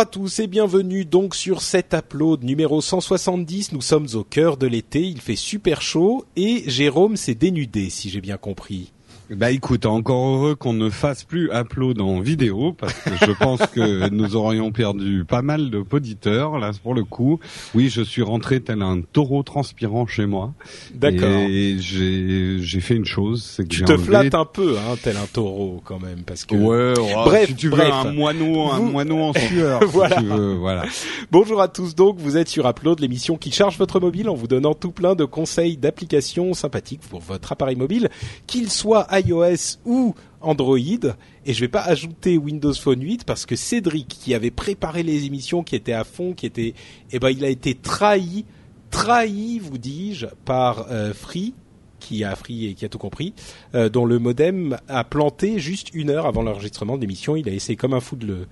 Bonjour à tous et bienvenue donc sur cet upload numéro 170. Nous sommes au cœur de l'été, il fait super chaud et Jérôme s'est dénudé si j'ai bien compris. Bah écoute, encore heureux qu'on ne fasse plus upload en vidéo parce que je pense que nous aurions perdu pas mal de auditeurs là pour le coup. Oui, je suis rentré tel un taureau transpirant chez moi. D'accord. Et j'ai j'ai fait une chose, c'est que Tu te enlevé- flattes un peu, hein, tel un taureau quand même, parce que. Ouais, ouais, Bref, si tu veux bref. un moineau, un Vous- moineau en sueur, Voilà. si tu veux, voilà. Bonjour à tous donc, vous êtes sur Upload, l'émission qui charge votre mobile en vous donnant tout plein de conseils d'applications sympathiques pour votre appareil mobile, qu'il soit iOS ou Android. Et je vais pas ajouter Windows Phone 8 parce que Cédric, qui avait préparé les émissions, qui était à fond, qui était, eh ben, il a été trahi, trahi, vous dis-je, par euh, Free qui a Free et qui a tout compris, euh, dont le modem a planté juste une heure avant l'enregistrement de l'émission. Il a essayé comme un fou de le,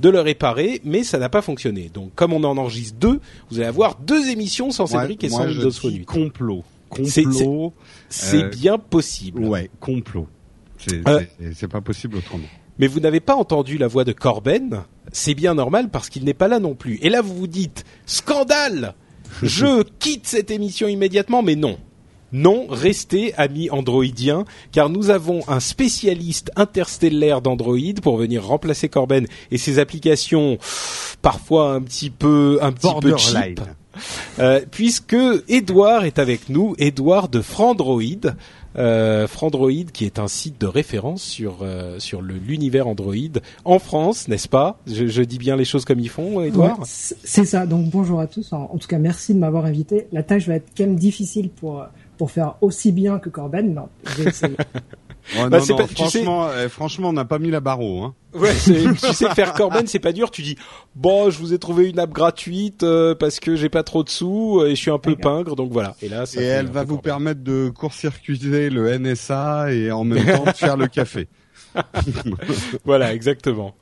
de le réparer, mais ça n'a pas fonctionné. Donc, comme on en enregistre deux, vous allez avoir deux émissions sans Cédric et sans moi, je Windows dis Phone 8. complot. Complot. C'est Euh, bien possible. Ouais, complot. C'est Euh, c'est- pas possible autrement. Mais vous n'avez pas entendu la voix de Corben? C'est bien normal parce qu'il n'est pas là non plus. Et là, vous vous dites, scandale! Je quitte cette émission immédiatement, mais non. Non, restez amis androidiens, car nous avons un spécialiste interstellaire d'Android pour venir remplacer Corben et ses applications parfois un petit peu un petit peu cheap. Euh, puisque Edouard est avec nous, Edouard de Frandroid, euh, Frandroid qui est un site de référence sur euh, sur l'univers Android en France, n'est-ce pas? Je, je dis bien les choses comme ils font, Edouard Ouais, c'est ça. Donc bonjour à tous. En, en tout cas, merci de m'avoir invité. La tâche va être quand même difficile pour pour faire aussi bien que Corben. Non, je vais essayer. Oh, Bah, non, c'est non, pas- tu sais- franchement, euh, franchement, on n'a pas mis la barre haut, hein. Ouais, tu sais faire Corben, c'est pas dur. Tu dis bon, je vous ai trouvé une app gratuite euh, parce que j'ai pas trop de sous euh, et je suis un peu pingre, donc voilà. Et là, ça Et elle va vous Corben. permettre de court-circuiter le NSA et en même temps de faire le café. Voilà, exactement.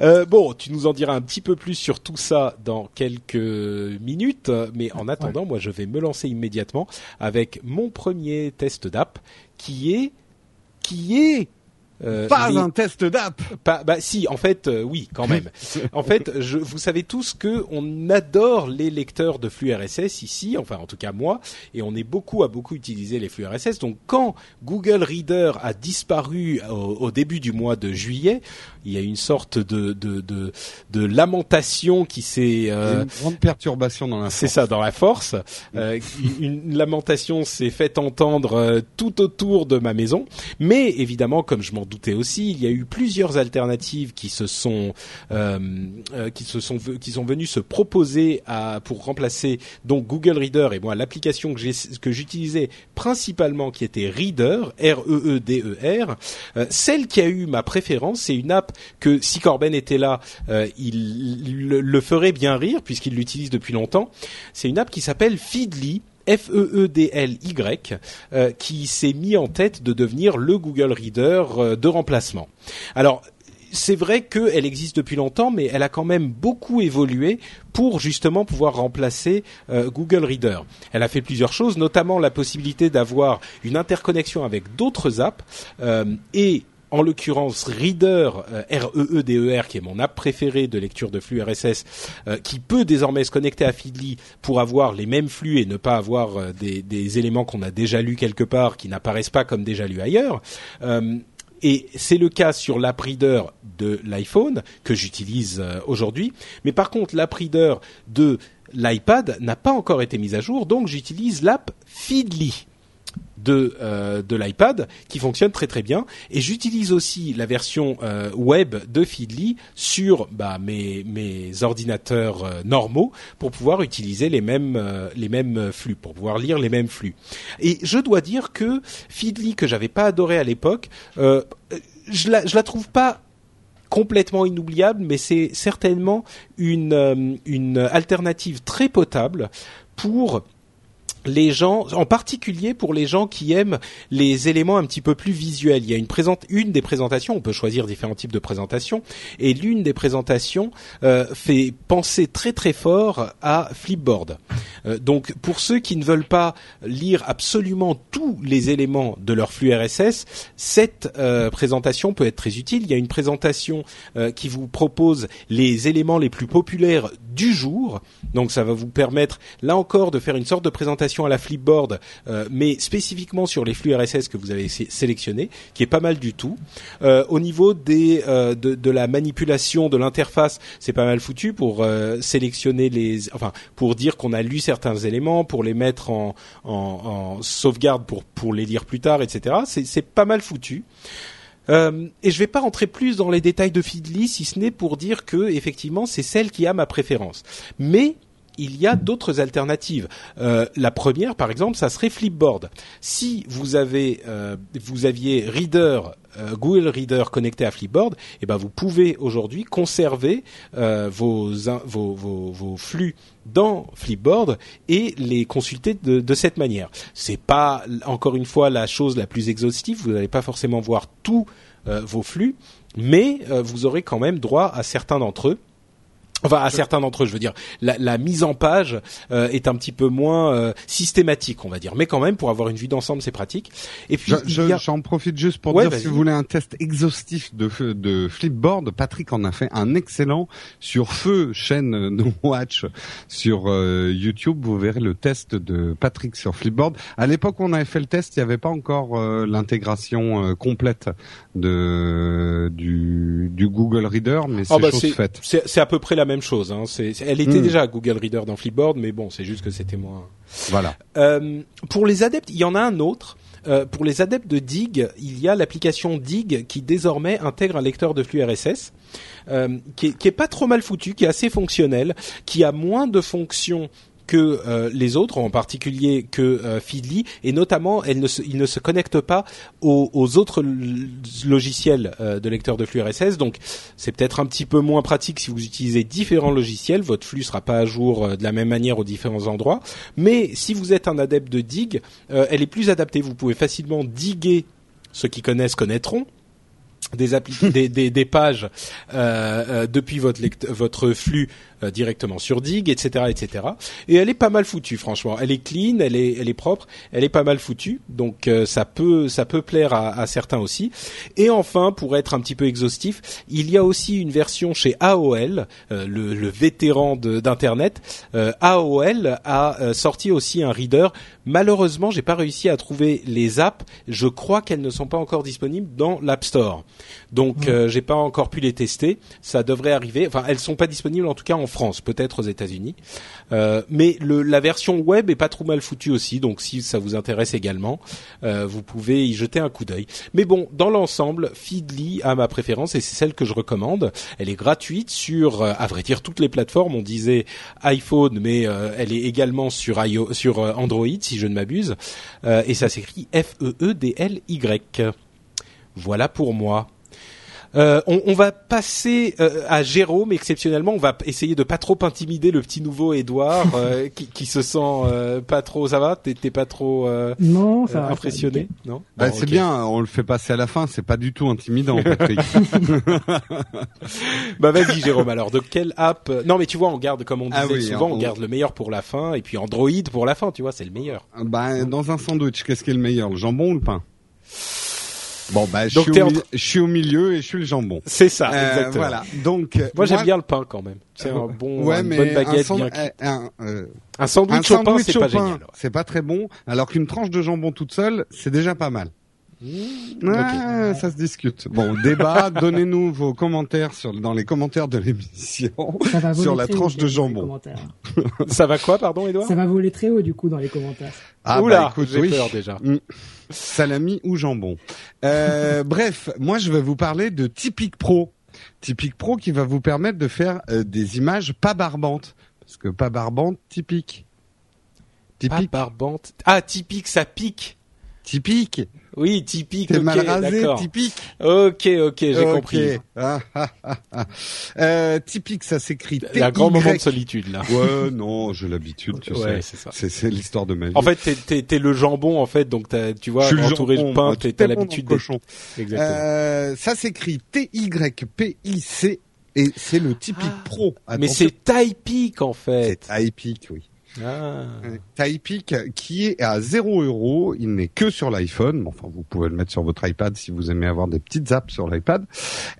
Euh, bon, tu nous en diras un petit peu plus sur tout ça dans quelques minutes, mais en attendant, moi, je vais me lancer immédiatement avec mon premier test d'app, qui est, qui est euh, Pas les- un test d'app pas, bah si, en fait, euh, oui, quand même. en fait, je, vous savez tous que on adore les lecteurs de flux RSS ici, enfin en tout cas moi, et on est beaucoup à beaucoup utiliser les flux RSS. Donc quand Google Reader a disparu au, au début du mois de juillet, il y a une sorte de de de, de lamentation qui s'est euh, une grande perturbation dans la c'est ça, dans la force. Euh, une, une lamentation s'est faite entendre euh, tout autour de ma maison. Mais évidemment, comme je m'en doutais aussi, il y a eu plusieurs alternatives qui se sont euh, euh, qui se sont qui sont venues se proposer à pour remplacer donc Google Reader et moi l'application que j'ai que j'utilisais principalement qui était Reader R E E D E R. Euh, celle qui a eu ma préférence, c'est une app que si Corben était là, euh, il, le ferait bien rire puisqu'il l'utilise depuis longtemps. C'est une app qui s'appelle Feedly. E F-E-E-D-L-Y, euh, qui s'est mis en tête de devenir le Google Reader euh, de remplacement. Alors, c'est vrai qu'elle existe depuis longtemps, mais elle a quand même beaucoup évolué pour justement pouvoir remplacer euh, Google Reader. Elle a fait plusieurs choses, notamment la possibilité d'avoir une interconnexion avec d'autres apps et en l'occurrence Reader euh, R-E-E-D-E-R qui est mon app préférée de lecture de flux RSS euh, qui peut désormais se connecter à Feedly pour avoir les mêmes flux et ne pas avoir euh, des, des éléments qu'on a déjà lus quelque part qui n'apparaissent pas comme déjà lus ailleurs. Et c'est le cas sur l'app Reader de l'iPhone que j'utilise aujourd'hui. Mais par contre, l'app Reader de l'iPad n'a pas encore été mise à jour, donc j'utilise l'app Feedly de euh, de l'iPad qui fonctionne très très bien. Et j'utilise aussi la version euh, web de Feedly sur bah, mes ordinateurs euh, normaux pour pouvoir utiliser les mêmes flux pour pouvoir lire les mêmes flux. Et je dois dire que Feedly que j'avais pas adoré à l'époque je la la trouve pas complètement inoubliable, mais c'est certainement une alternative très potable pour les gens, en particulier pour les gens qui aiment les éléments un petit peu plus visuels. Il y a une présente, une des présentations, on peut choisir différents types de présentations, et l'une des présentations euh, fait penser très très fort à Flipboard. Euh, donc pour ceux qui ne veulent pas lire absolument tous les éléments de leur flux RSS, cette euh, présentation peut être très utile. Il y a une présentation qui vous propose les éléments les plus populaires du jour. Donc ça va vous permettre là encore de faire une sorte de présentation à la Flipboard, euh, mais spécifiquement sur les flux RSS que vous avez sélectionnés, qui est pas mal du tout. Euh, au niveau des euh, de, de, la manipulation de l'interface, c'est pas mal foutu pour sélectionner les, enfin pour dire qu'on a lu certains éléments, pour les mettre en, en, en sauvegarde pour pour les lire plus tard, etc. C'est pas mal foutu. Euh, et je ne vais pas rentrer plus dans les détails de Feedly, si ce n'est pour dire que effectivement c'est celle qui a ma préférence. Mais il y a d'autres alternatives. Euh, la première, par exemple, ça serait Flipboard. Si vous avez, euh, vous aviez Reader, Google Reader connecté à Flipboard, eh ben vous pouvez aujourd'hui conserver vos, flux dans Flipboard et les consulter de, cette manière. C'est pas encore une fois la chose la plus exhaustive. Vous n'allez pas forcément voir tous euh, vos flux, mais euh, vous aurez quand même droit à certains d'entre eux Enfin, à certains d'entre eux, je veux dire, la, la mise en page euh, est un petit peu moins euh, systématique, on va dire, mais quand même pour avoir une vue d'ensemble, c'est pratique. Et puis, j'en profite juste pour dire si vous voulez un test exhaustif de, de Flipboard, Patrick en a fait un excellent sur Feu chaîne No Watch sur euh, YouTube. Vous verrez le test de Patrick sur Flipboard. À l'époque où on avait fait le test, il n'y avait pas encore l'intégration complète de du, du Google Reader, mais oh, c'est chose faite. C'est à peu près la même même chose. Hein. elle était hmm. déjà Google Reader dans Flipboard, mais bon, c'est juste que c'était moins. Voilà. Euh, pour les adeptes, il y en a un autre. Euh, pour les adeptes de Dig, il y a l'application Dig qui désormais intègre un lecteur de flux RSS, euh, qui, est, qui est pas trop mal foutu, qui est assez fonctionnel, qui a moins de fonctions que euh, les autres, en particulier que euh, Feedly, et notamment, ne se, il ne se connecte pas aux, autres logiciels euh, de lecteur de flux RSS. Donc, c'est peut-être un petit peu moins pratique si vous utilisez différents logiciels. Votre flux sera pas à jour euh, de la même manière aux différents endroits. Mais si vous êtes un adepte de Dig, elle est plus adaptée. Vous pouvez facilement diguer ceux qui connaissent connaîtront des, des, des, des, pages euh, euh, depuis votre, votre flux euh, directement sur Dig, etc., etc. Et elle est pas mal foutue, franchement. Elle est clean, elle est, elle est propre, elle est pas mal foutue. Donc euh, ça peut, ça peut plaire à, à, certains aussi. Et enfin, pour être un petit peu exhaustif, il y a aussi une version chez AOL, le, le, vétéran d'internet. AOL a sorti aussi un reader. Malheureusement, j'ai pas réussi à trouver les apps. Je crois qu'elles ne sont pas encore disponibles dans l'App Store. Donc, euh, j'ai pas encore pu les tester. Ça devrait arriver. Enfin, elles sont pas disponibles en tout cas en France, peut-être aux États-Unis. Euh, mais le, la version web est pas trop mal foutue aussi. Donc, si ça vous intéresse également, euh, vous pouvez y jeter un coup d'œil. Mais bon, dans l'ensemble, Feedly a ma préférence et c'est celle que je recommande. Elle est gratuite sur, à vrai dire, toutes les plateformes. On disait iPhone, mais elle est également sur, iO, sur Android, si je ne m'abuse. et ça s'écrit F-E-E-D-L-Y. Voilà pour moi. Euh, on, on, va passer euh, à Jérôme exceptionnellement. On va essayer de pas trop intimider le petit nouveau Edouard euh, qui, qui, se sent euh, pas trop. Ça va? T'es pas trop non, ça impressionné? Non? Bah, c'est bien. On le fait passer à la fin. C'est pas du tout intimidant, Patrick. bah vas-y, Jérôme. Alors, de quelle app Non, mais tu vois, on garde comme on ah disait souvent, on... garde le meilleur pour la fin et puis Android pour la fin. Tu vois, c'est le meilleur. Bah, dans un sandwich, qu'est-ce qui est le meilleur? Le jambon ou le pain? Bon bah je, suis au, je suis au, milieu et je suis le jambon. C'est ça, euh, exactement. Voilà. Donc moi, moi j'aime bien le pain quand même. C'est un bon, ouais, une bonne baguette un, bien un, euh, un sandwich, un sandwich au pain, c'est pas génial. C'est pas très bon, alors qu'une tranche de jambon toute seule, c'est déjà pas mal. Mmh, okay. Ça se discute. Bon, débat, donnez-nous vos commentaires sur, dans les commentaires de l'émission sur la tranche de jambon. ça va quoi, pardon, Edouard? Ça va voler très haut du coup dans les commentaires. Ah Oula, bah, écoute, j'ai peur déjà. Mmh. Salami ou jambon? Euh, bref, moi je vais vous parler de Typic Pro. Typic Pro qui va vous permettre de faire euh, des images pas barbantes. Parce que pas barbante, typique. Typique. Pas barbante. Ah, typique, ça pique. Typique. Oui, typique. T'es ok, mal rasé, typique. Ok, ok, j'ai Ok. compris. Ah, ah, ah. Euh, typique, ça s'écrit Un grand moment de solitude là. Ouais, non, j'ai l'habitude, tu Ouais, sais. c'est l'histoire de ma vie. En fait, t'es, t'es, le jambon en fait, donc t'as, tu vois, entouré de pain, t'as l'habitude cochon. Exactement. Euh, ça s'écrit T-Y-P-I-C et c'est le typique Ah. pro. Mais c'est Typeak en fait. c'est Typeak, oui. Ah. Qui est à 0 euros. Il n'est que sur l'iPhone. Enfin, vous pouvez le mettre sur votre iPad si vous aimez avoir des petites apps sur l'iPad.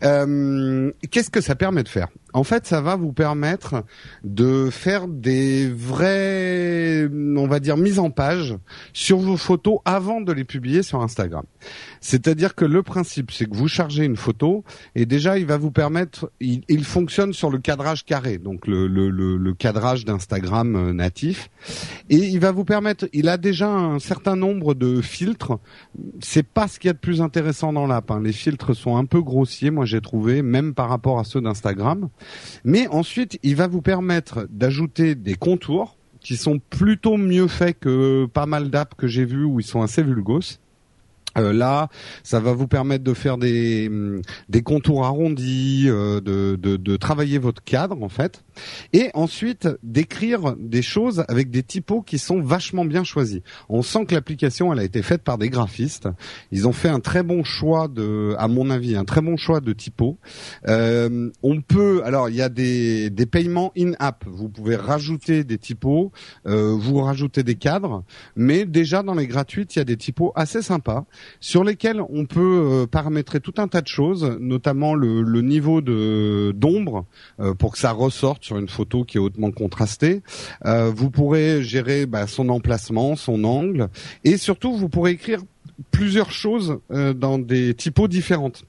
Euh, Qu'est-ce que ça permet de faire? En fait, ça va vous permettre de faire des vraies, on va dire, mises en page sur vos photos avant de les publier sur Instagram. C'est-à-dire que le principe, c'est que vous chargez une photo et déjà, il va vous permettre, il, il fonctionne sur le cadrage carré, donc le, le, le, le cadrage d'Instagram euh, natif, et il va vous permettre, il a déjà un certain nombre de filtres. C'est pas ce qu'il y a de plus intéressant dans l'app. hein. Les filtres sont un peu grossiers, moi j'ai trouvé, même par rapport à ceux d'Instagram. Mais ensuite, il va vous permettre d'ajouter des contours qui sont plutôt mieux faits que pas mal d'apps que j'ai vues où ils sont assez vulgos. Euh, là, ça va vous permettre de faire des, hum, des contours arrondis, euh, de, de, travailler votre cadre en fait, et ensuite d'écrire des choses avec des typos qui sont vachement bien choisis. On sent que l'application elle a été faite par des graphistes. Ils ont fait un très bon choix de, à mon avis, un très bon choix de typos. Euh, on peut, alors il y a des, des paiements in-app. Vous pouvez rajouter des typos, vous rajoutez des cadres, mais déjà dans les gratuites, il y a des typos assez sympas sur lesquels on peut euh, paramétrer tout un tas de choses, notamment le, niveau de d'ombre euh, pour que ça ressorte sur une photo qui est hautement contrastée. Euh, vous pourrez gérer bah, son emplacement, son angle, et surtout vous pourrez écrire plusieurs choses dans des typos différentes.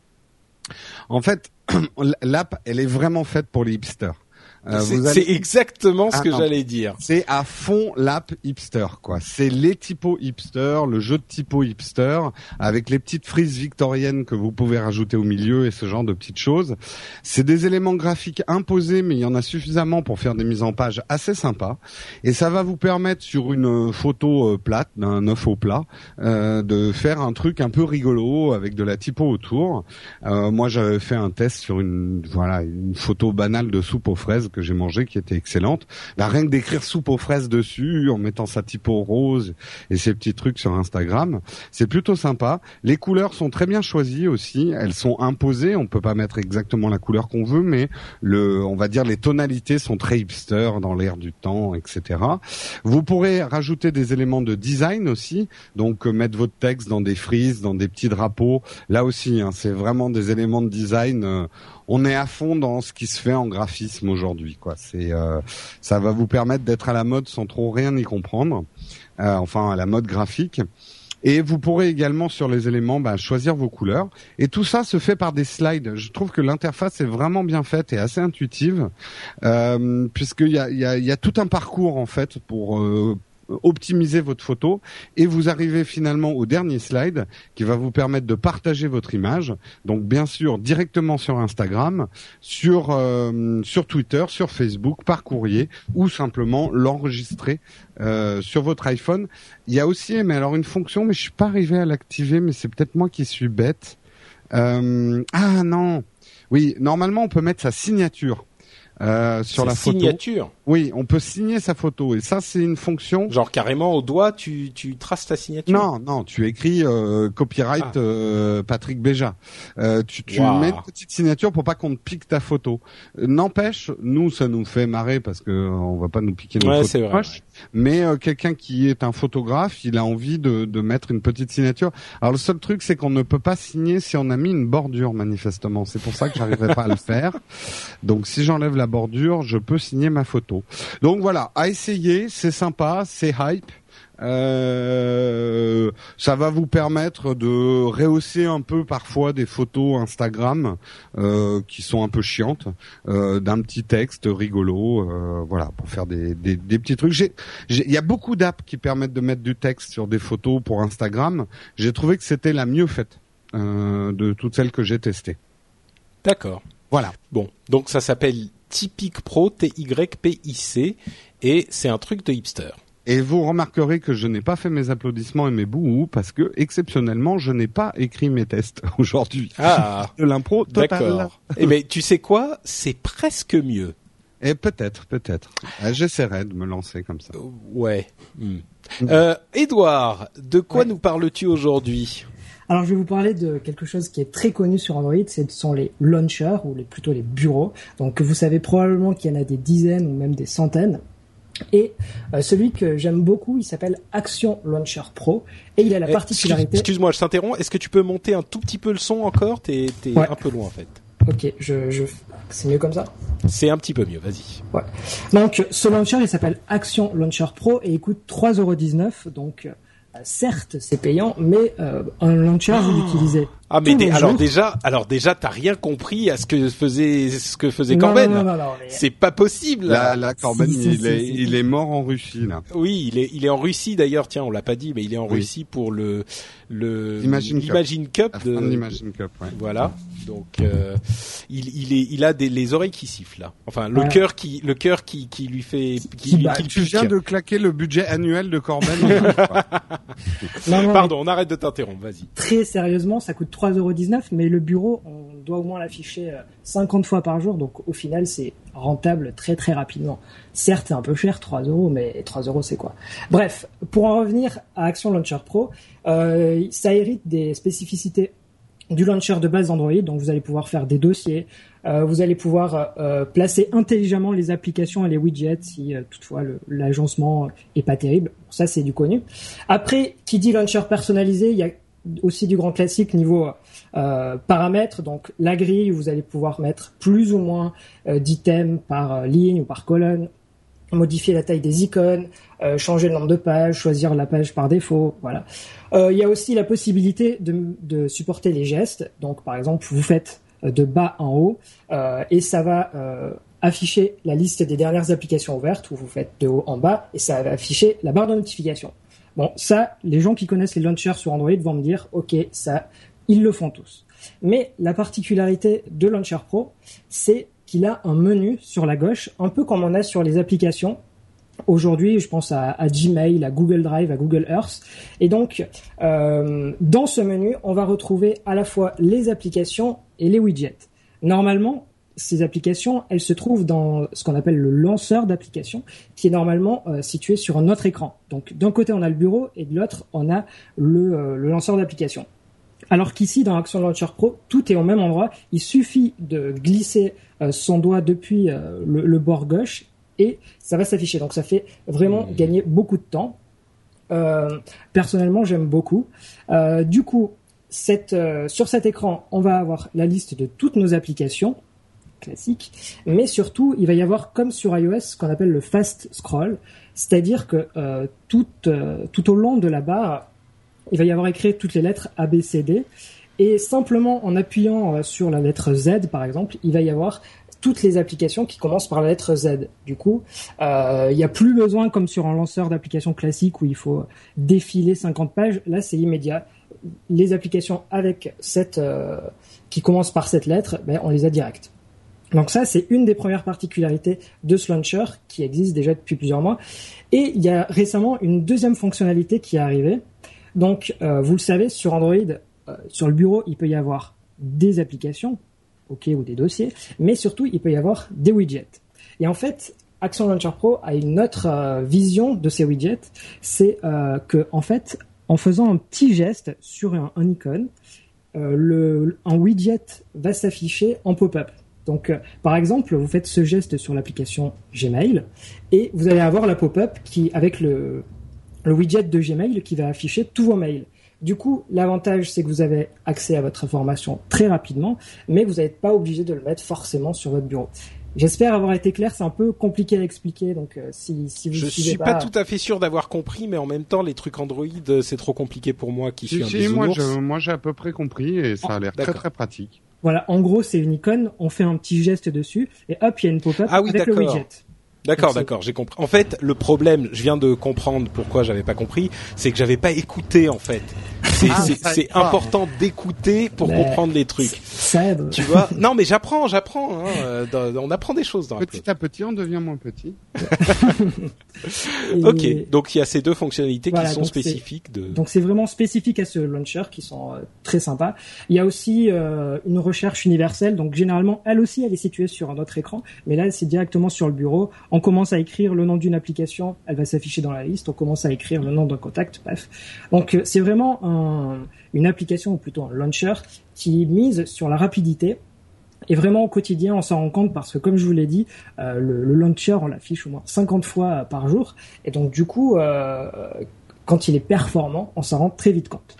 En fait, l'app, elle est vraiment faite pour les hipsters. Euh, c'est, allez- exactement ce Ah, que j'allais dire. c'est à fond l'app hipster, quoi. C'est les typos hipster, le jeu de typos hipster, avec les petites frises victoriennes que vous pouvez rajouter au milieu et ce genre de petites choses. C'est des éléments graphiques imposés, mais il y en a suffisamment pour faire des mises en page assez sympas. Et ça va vous permettre sur une photo euh, plate, d'un œuf au plat, euh, de faire un truc un peu rigolo avec de la typo autour. Euh, moi, j'avais fait un test sur une voilà une photo banale de soupe aux fraises que j'ai mangée qui était excellente. Bah, rien que d'écrire soupe aux fraises dessus en mettant sa typo rose et ces petits trucs sur Instagram, c'est plutôt sympa. Les couleurs sont très bien choisies aussi. Elles sont imposées. On peut pas mettre exactement la couleur qu'on veut, mais le, on va dire les tonalités sont très hipster dans l'air du temps, etc. Vous pourrez rajouter des éléments de design aussi, donc euh, mettre votre texte dans des frises, dans des petits drapeaux. Là aussi, hein, c'est vraiment des éléments de design. euh, on est à fond dans ce qui se fait en graphisme aujourd'hui, quoi. C'est, euh, ça va vous permettre d'être à la mode sans trop rien y comprendre, Euh, enfin à la mode graphique. Et vous pourrez également sur les éléments bah, choisir vos couleurs. Et tout ça se fait par des slides. Je trouve que l'interface est vraiment bien faite et assez intuitive, euh, puisqu'il y a, y, a, y a tout un parcours en fait pour euh, optimiser votre photo et vous arrivez finalement au dernier slide qui va vous permettre de partager votre image. Donc bien sûr directement sur Instagram, sur euh, sur Twitter, sur Facebook, par courrier ou simplement l'enregistrer euh, sur votre iPhone. Il y a aussi, mais alors une fonction, mais je suis pas arrivé à l'activer, mais c'est peut-être moi qui suis bête. Euh, ah non, oui, normalement on peut mettre sa signature. Euh, sur la photo. signature. Oui, on peut signer sa photo et ça c'est une fonction. Genre carrément au doigt, tu, tu traces ta signature? Non, non, tu écris euh, copyright Ah. euh, Patrick Béja. Euh, tu tu mets une petite signature pour pas qu'on te pique ta photo. Euh, N'empêche, nous ça nous fait marrer parce que on va pas nous piquer nos Ouais, photos c'est vrai, ouais. Mais euh, quelqu'un qui est un photographe, il a envie de, de mettre une petite signature. Alors le seul truc c'est qu'on ne peut pas signer si on a mis une bordure manifestement. C'est pour ça que j'arriverai pas à le faire. Donc si j'enlève la bordure, je peux signer ma photo. Donc voilà, à essayer, c'est sympa, c'est hype. Euh, ça va vous permettre de rehausser un peu parfois des photos Instagram euh, qui sont un peu chiantes, euh, d'un petit texte rigolo, voilà, pour faire des, des, des petits trucs. Il y a beaucoup d'apps qui permettent de mettre du texte sur des photos pour Instagram. J'ai trouvé que c'était la mieux faite de toutes celles que j'ai testées. D'accord. Voilà. Bon, donc ça s'appelle Typic Pro, T-Y-P-I-C, et c'est un truc de hipster. Et vous remarquerez que je n'ai pas fait mes applaudissements et mes bouhou parce que exceptionnellement, je n'ai pas écrit mes tests aujourd'hui. Ah, De l'impro total. d'accord. Eh ben, tu sais quoi? C'est presque mieux. Et peut-être, peut-être. Euh, J'essaierai de me lancer comme ça. Euh, Ouais. Hmm. Euh, Edouard, de quoi Ouais. nous parles-tu aujourd'hui? Alors, je vais vous parler de quelque chose qui est très connu sur Android, ce sont les launchers, ou les, plutôt les bureaux. Donc, vous savez probablement qu'il y en a des dizaines ou même des centaines. Et euh, celui que j'aime beaucoup, il s'appelle Action Launcher Pro, et il a la Eh, particularité... excuse- Excuse-moi, je t'interromps. Est-ce que tu peux monter un tout petit peu le son encore? T'es Ouais. un peu loin en fait. Ok, je, je... c'est mieux comme ça? C'est un petit peu mieux. Vas-y. Donc, ce launcher, il s'appelle Action Launcher Pro et il coûte 3,19€. Donc, euh, certes, c'est payant, mais euh, un launcher, vous l'utilisez. Ah mais alors déjà, alors déjà, t'as rien compris à ce que faisait ce que faisait Non, Corben. non, non, non, non, mais- C'est pas possible. Là, là, Corben, Si, si, il, si, est, si. il est mort en Russie là. Oui, il est, il est en Russie d'ailleurs. Tiens, on l'a pas dit, mais il est en Oui. Russie pour le le Imagine Cup. Imagine Cup de, l'Imagine Cup, ouais. Voilà. Donc euh, il, il est, il a des, les oreilles qui sifflent là. Enfin, le Ouais. cœur qui, le cœur qui, qui lui fait, qui, Qui lui- bat. qui Tu pique. viens de claquer le budget annuel de Corben. Pardon, on arrête de t'interrompre. Vas-y. très sérieusement, ça coûte 3,19€, mais le bureau, on doit au moins l'afficher euh, 50 fois par jour, donc au final, c'est rentable très très rapidement. Certes, c'est un peu cher, 3 euros, mais 3 euros, c'est quoi? Bref, pour en revenir à Action Launcher Pro, euh, ça hérite des spécificités du launcher de base Android, donc vous allez pouvoir faire des dossiers, euh, vous allez pouvoir euh, placer intelligemment les applications et les widgets si euh, toutefois l'agencement est pas terrible. Ça c'est du connu. Après, qui dit launcher personnalisé, il y a aussi du grand classique niveau euh, paramètres. Donc la grille, vous allez pouvoir mettre plus ou moins euh, d'items par euh, ligne ou par colonne, modifier la taille des icônes, changer le nombre de pages, choisir la page par défaut, voilà. Il y a aussi la possibilité de, de supporter les gestes. Donc par exemple, vous faites de bas en haut et ça va afficher la liste des dernières applications ouvertes ou vous faites de haut en bas et ça va afficher la barre de notification. Bon, ça, les gens qui connaissent les launchers sur Android vont me dire, ok, ça, ils le font tous. Mais la particularité de Launcher Pro, c'est qu'il a un menu sur la gauche, un peu comme on a sur les applications. Aujourd'hui, je pense à, Gmail, à Google Drive, à Google Earth. Et donc, euh, dans ce menu, on va retrouver à la fois les applications et les widgets. Normalement, ces applications, elles se trouvent dans ce qu'on appelle le lanceur d'applications, qui est normalement euh, situé sur un autre écran. Donc, d'un côté, on a le bureau et de l'autre, on a le, euh, le lanceur d'applications. Alors qu'ici, dans Action Launcher Pro, tout est au même endroit. Il suffit de glisser euh, son doigt depuis le, le bord gauche et ça va s'afficher. Donc ça fait vraiment Mmh. gagner beaucoup de temps. Personnellement, j'aime beaucoup. Du coup, cette, sur cet écran, on va avoir la liste de toutes nos applications classiques, mais surtout, il va y avoir, comme sur iOS, ce qu'on appelle le fast scroll, c'est-à-dire que euh, tout, euh, tout au long de la barre, il va y avoir écrit toutes les lettres A, B, C, D, et simplement en appuyant euh, sur la lettre Z, par exemple, il va y avoir toutes les applications qui commencent par la lettre Z. Du coup, il n'y a plus besoin, comme sur un lanceur d'applications classique où il faut défiler 50 pages, là c'est immédiat. Les applications avec cette qui commencent par cette lettre, ben, on les a direct. Donc ça, c'est une des premières particularités de ce launcher qui existe déjà depuis plusieurs mois. Et il y a récemment une deuxième fonctionnalité qui est arrivée. Donc, euh, vous le savez, sur Android, euh, sur le bureau, il peut y avoir des applications, ok, ou des dossiers, mais surtout, il peut y avoir des widgets. Et en fait, Action Launcher Pro a une autre euh, vision de ces widgets, c'est que en fait, en faisant un petit geste sur un, un icône, le, un widget va s'afficher en pop-up. Donc, euh, par exemple, vous faites ce geste sur l'application Gmail et vous allez avoir la pop-up qui, avec le, le widget de Gmail, qui va afficher tous vos mails. Du coup, l'avantage, c'est que vous avez accès à votre information très rapidement, mais vous n'êtes pas obligé de le mettre forcément sur votre bureau. J'espère avoir été clair, c'est un peu compliqué à expliquer, donc euh, si, si vous Je suivez suis pas tout à fait sûr d'avoir compris, mais en même temps, les trucs Android, euh, c'est trop compliqué pour moi qui Si, suis un si, moi, bisounours. je- moi j'ai à peu près compris et ça a l'air très très pratique. Voilà, en gros, c'est une icône, on fait un petit geste dessus, et hop, il y a une pop-up Ah oui, avec le widget. D'accord, d'accord, j'ai compris. En fait, le problème, je viens de comprendre pourquoi j'avais pas compris, c'est que j'avais pas écouté en fait. C'est c'est important d'écouter pour comprendre les trucs. Ça aide. Tu vois? Non, mais j'apprends, j'apprends. Hein, on apprend des choses dans Petit à petit, on devient moins petit. ok, donc il y a ces deux fonctionnalités qui sont spécifiques de. Donc c'est vraiment spécifique à ce launcher qui sont très sympas. Il y a aussi une recherche universelle. Donc généralement, elle aussi, elle est située sur un autre écran, mais là, c'est directement sur le bureau. On commence à écrire le nom d'une application, elle va s'afficher dans la liste. On commence à écrire le nom d'un contact, bref. Donc c'est vraiment une application ou plutôt un launcher qui mise sur la rapidité. Et vraiment au quotidien, on s'en rend compte parce que comme je vous l'ai dit, euh, le, launcher, on l'affiche au moins 50 fois par jour. Et donc du coup, euh, quand il est performant, on s'en rend très vite compte.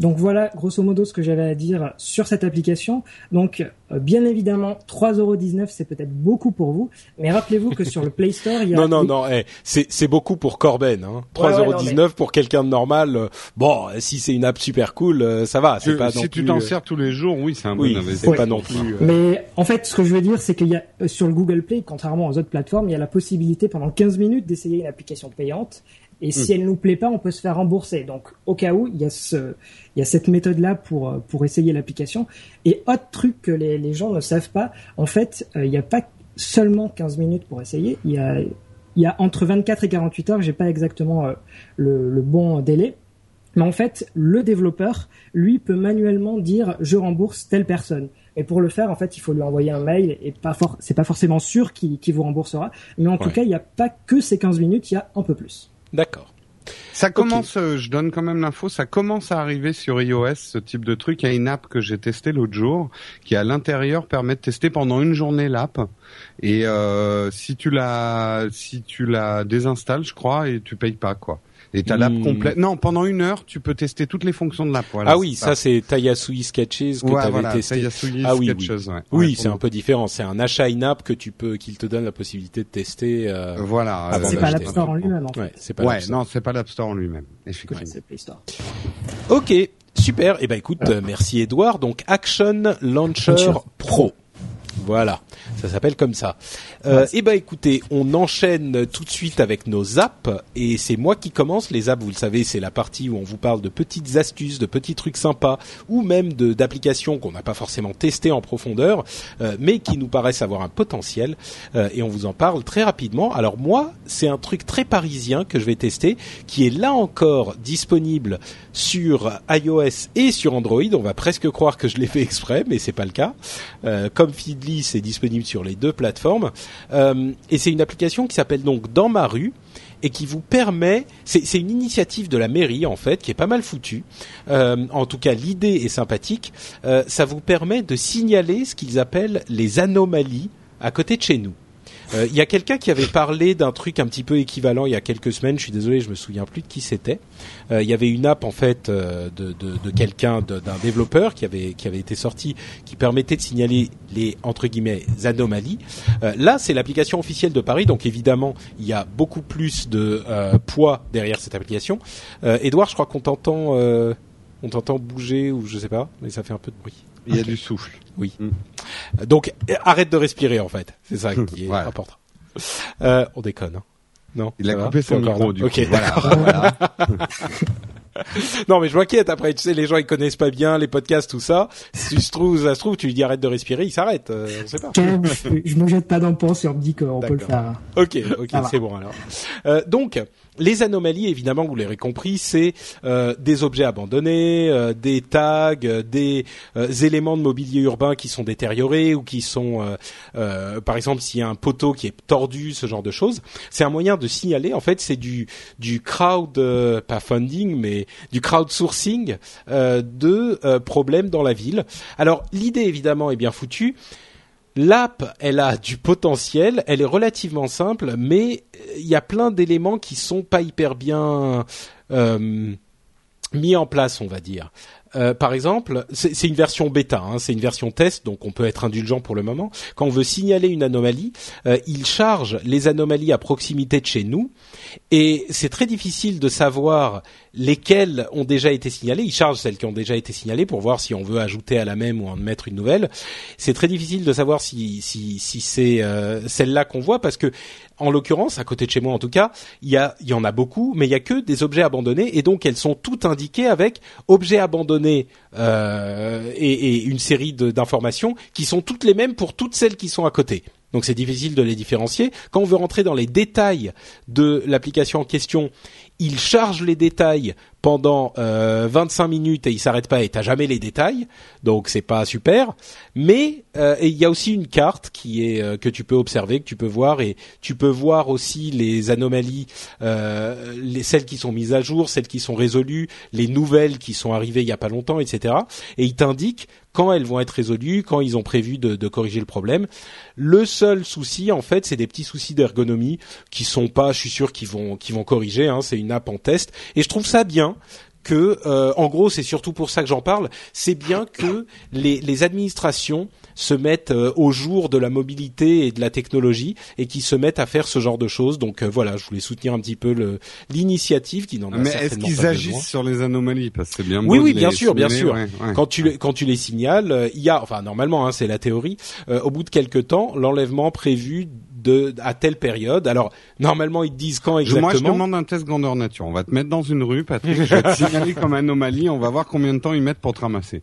Donc voilà, grosso modo, ce que j'avais à dire sur cette application. Donc, euh, bien évidemment, 3,19€, c'est peut-être beaucoup pour vous, mais rappelez-vous que sur le Play Store, il y a... Non, non, non, eh, c'est beaucoup pour Corben. Hein. 3,19€ pour quelqu'un de normal. Euh, bon, si c'est une app super cool, euh, ça va. C'est pas si tu t'en sers tous les jours, oui, c'est un oui, bon c'est pas non plus... Mais en fait, ce que je veux dire, c'est qu'il y a sur le Google Play, contrairement aux autres plateformes, il y a la possibilité pendant 15 minutes d'essayer une application payante et si hmm. elle nous plaît pas, on peut se faire rembourser. Donc, au cas où, il y a ce, il y a cette méthode-là pour pour essayer l'application. Et autre truc que les, les gens ne savent pas, en fait, euh, il n'y a pas seulement 15 minutes pour essayer. Il y a il y a entre 24 et 48 heures. J'ai pas exactement euh, le, le bon délai. Mais en fait, le développeur, lui, peut manuellement dire je rembourse telle personne. Et pour le faire, en fait, il faut lui envoyer un mail et pas for c'est pas forcément sûr qu'il vous remboursera. Mais en tout cas, il n'y a pas que ces 15 minutes, il y a un peu plus. D'accord. Ça commence, euh, je donne quand même l'info, ça commence à arriver sur iOS ce type de truc. Il y a une app que j'ai testée l'autre jour qui à l'intérieur permet de tester pendant une journée l'app. Et euh, si tu la si tu la désinstalles, je crois, et tu payes pas quoi. Et t'as l'app hmm. complète. Non, pendant une heure, tu peux tester toutes les fonctions de l'app. ah oui, ça, c'est Tayasui Sketches que ouais, t'avais voilà, testé. Tayasui ah oui, Sketches, oui, oui c'est un peu différent. C'est un achat in-app que tu peux, qu'il te donne la possibilité de tester. Euh, voilà. Euh, c'est pas l'App Store en lui-même. En fait. Ouais, c'est pas. Ouais, non, c'est pas l'App Store en lui-même. Effectivement. Ok, super. Et eh ben écoute, euh, merci Edouard. Donc Action Launcher, Launcher. Pro. Voilà, ça s'appelle comme ça. Euh, eh ben écoutez, on enchaîne tout de suite avec nos apps et c'est moi qui commence les apps. Vous le savez, c'est la partie où on vous parle de petites astuces, de petits trucs sympas ou même de d'applications qu'on n'a pas forcément testées en profondeur, euh, mais qui nous paraissent avoir un potentiel euh, et on vous en parle très rapidement. Alors moi, c'est un truc très parisien que je vais tester, qui est là encore disponible sur iOS et sur Android. On va presque croire que je l'ai fait exprès, mais c'est pas le cas. Euh, comme Feedly, c'est disponible sur les deux plateformes. Euh, et c'est une application qui s'appelle donc Dans ma rue et qui vous permet, c'est une initiative de la mairie en fait, qui est pas mal foutue. Euh, en tout cas, l'idée est sympathique. Euh, ça vous permet de signaler ce qu'ils appellent les anomalies à côté de chez nous. Il euh, y a quelqu'un qui avait parlé d'un truc un petit peu équivalent il y a quelques semaines. Je suis désolé, je me souviens plus de qui c'était. Il y avait une app en fait de, de, de quelqu'un, d'un développeur qui avait qui avait été sorti, qui permettait de signaler les entre guillemets anomalies. Euh, là, c'est l'application officielle de Paris, donc évidemment, il y a beaucoup plus de euh, poids derrière cette application. Euh, Edouard, je crois qu'on t'entend, on t'entend bouger ou je sais pas, mais ça fait un peu de bruit. Il y a du souffle. Oui. Mm. Donc arrête de respirer en fait. C'est ça qui est important. on déconne. Hein. Non. Il a coupé son micro du coup. Voilà. non, mais je m'inquiète après. Tu sais, les gens ils connaissent pas bien les podcasts, tout ça. Si se trouve, ça se trouve, tu lui dis arrête de respirer, il s'arrête. Euh, on sait pas. je me jette pas dans le et on me dit qu'on peut le faire. Ok, ok, c'est bon alors. Euh, donc, les anomalies, évidemment, vous l'aurez compris, c'est euh, des objets abandonnés, euh, des tags, euh, des éléments de mobilier urbain qui sont détériorés ou qui sont, par exemple, s'il y a un poteau qui est tordu, ce genre de choses. C'est un moyen de signaler. En fait, c'est du du crowd, pas funding, mais du crowdsourcing de problèmes dans la ville. Alors, l'idée, évidemment, est bien foutue. L'app, elle a du potentiel, elle est relativement simple, mais il y a plein d'éléments qui sont pas hyper bien euh, mis en place, on va dire. Euh, par exemple, c'est une version bêta, hein, c'est une version test, donc on peut être indulgent pour le moment. Quand on veut signaler une anomalie, euh, il charge les anomalies à proximité de chez nous, et c'est très difficile de savoir lesquelles ont déjà été signalées. Il charge celles qui ont déjà été signalées pour voir si on veut ajouter à la même ou en mettre une nouvelle. C'est très difficile de savoir si si, si c'est euh, celle-là qu'on voit parce que en l'occurrence, à côté de chez moi en tout cas, il y, a, y en a beaucoup, mais il y a que des objets abandonnés et donc elles sont toutes indiquées avec objets abandonnés euh, et, et, une série d'informations qui sont toutes les mêmes pour toutes celles qui sont à côté. Donc c'est difficile de les différencier. Quand on veut rentrer dans les détails de l'application en question, il charge les détails pendant euh, 25 minutes et il s'arrête pas et t'as jamais les détails, donc c'est pas super. Mais euh, il y a aussi une carte qui est euh, que tu peux observer, que tu peux voir et tu peux voir aussi les anomalies, euh, les celles qui sont mises à jour, celles qui sont résolues, les nouvelles qui sont arrivées il y a pas longtemps, etc. Et il t'indique quand elles vont être résolues, quand ils ont prévu de, corriger le problème. Le seul souci, en fait, c'est des petits soucis d'ergonomie qui sont pas, je suis sûr, qu'ils vont, qu'ils vont corriger. Hein, c'est une app en test, et je trouve ça bien que, euh, en gros, c'est surtout pour ça que j'en parle. C'est bien que les, les administrations se mettent euh, au jour de la mobilité et de la technologie et qui se mettent à faire ce genre de choses. Donc euh, voilà, je voulais soutenir un petit peu le l'initiative qui n'en a Mais certainement est-ce qu'ils pas agissent besoin. sur les anomalies Parce que c'est bien beau Oui, de oui, les bien sûr, bien sûr. ouais, ouais. Quand tu les, quand tu les signales, euh, il y a, enfin normalement, hein, c'est la théorie. euh, au bout de quelques temps, l'enlèvement prévu de à telle période. Alors normalement, ils te disent quand Je- exactement. Moi, je demande un test grandeur nature. On va te mettre dans une rue, Patrick. je vais te signaler comme anomalie. On va voir combien de temps ils mettent pour te ramasser.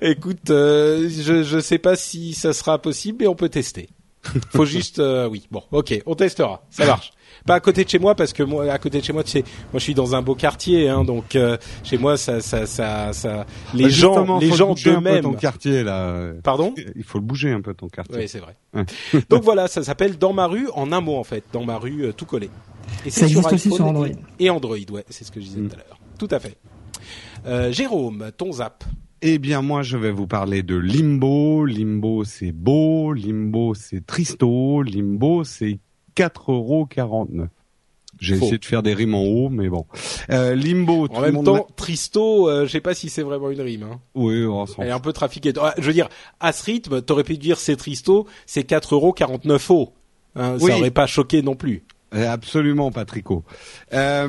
Écoute, euh, je je sais pas si ça sera possible, mais on peut tester. Faut juste, euh, oui, bon, ok, on testera, ça marche. Pas à côté de chez moi parce que moi, à côté de chez moi, tu sais, moi je suis dans un beau quartier, hein, donc euh, chez moi, ça, ça, ça, ça, les Bah, gens, les gens un peu d'eux-mêmes. ton quartier là. Pardon? Il faut le bouger un peu ton quartier. Oui, c'est vrai. Ouais. donc voilà, ça s'appelle Dans ma rue en un mot en fait, Dans ma rue euh, tout collé. Et Ça existe aussi sur Android. Et, et Android, ouais, c'est ce que je disais Mm. tout à l'heure. Tout à fait. Euh, Jérôme, ton zap. Eh bien, moi, je vais vous parler de Limbo. Limbo, c'est beau. Limbo, c'est tristo. Limbo, c'est 4,49 J'ai Faux. essayé de faire des rimes en haut, mais bon. Euh, Limbo, tout En même temps, Tristo, euh, je sais pas si c'est vraiment une rime. Hein. Oui, on s'en Elle est un peu trafiquée. Ah, Je veux dire, à ce rythme, t'aurais pu dire c'est Tristo, c'est 4 euros 49 euros. Hein, Oui. Ça aurait pas choqué non plus. Euh, Absolument, Patrico. Euh,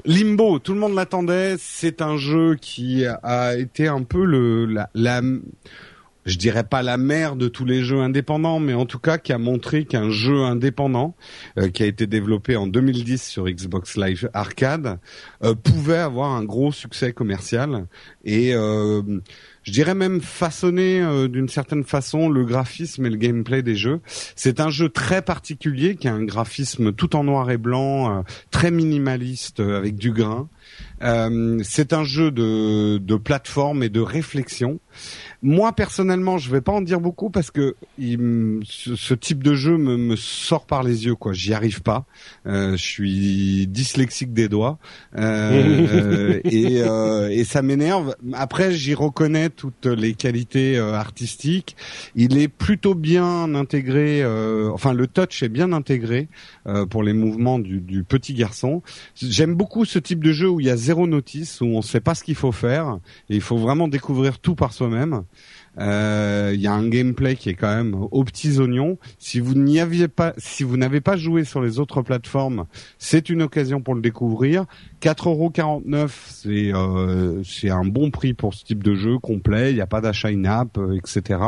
Limbo, tout le monde l'attendait. C'est un jeu qui a été un peu le la, la je dirais pas la mère de tous les jeux indépendants, mais en tout cas qui a montré qu'un jeu indépendant euh, qui a été développé en 2010 sur Xbox Live Arcade euh, pouvait avoir un gros succès commercial et euh, je dirais même façonner euh, d'une certaine façon le graphisme et le gameplay des jeux. C'est un jeu très particulier qui a un graphisme tout en noir et blanc, euh, très minimaliste euh, avec du grain. Euh, c'est un jeu de, de plateforme et de réflexion. Moi personnellement, je vais pas en dire beaucoup parce que il ce, ce type de jeu me, me sort par les yeux. Quoi, j'y arrive pas. Euh, je suis dyslexique des doigts Euh, et, euh, et ça m'énerve. Après, j'y reconnais toutes les qualités euh, artistiques. Il est plutôt bien intégré. euh, enfin, le touch est bien intégré euh, pour les mouvements du, du petit garçon. J'aime beaucoup ce type de jeu où il y a zéro notice, où on sait pas ce qu'il faut faire et il faut vraiment découvrir tout par soi-même. Euh, Il y a un gameplay qui est quand même aux petits oignons. Si vous n'y aviez pas, si vous n'avez pas joué sur les autres plateformes, c'est une occasion pour le découvrir. 4,49€, c'est euh, c'est un bon prix pour ce type de jeu complet. Il n'y a pas d'achat in-app, euh, etc.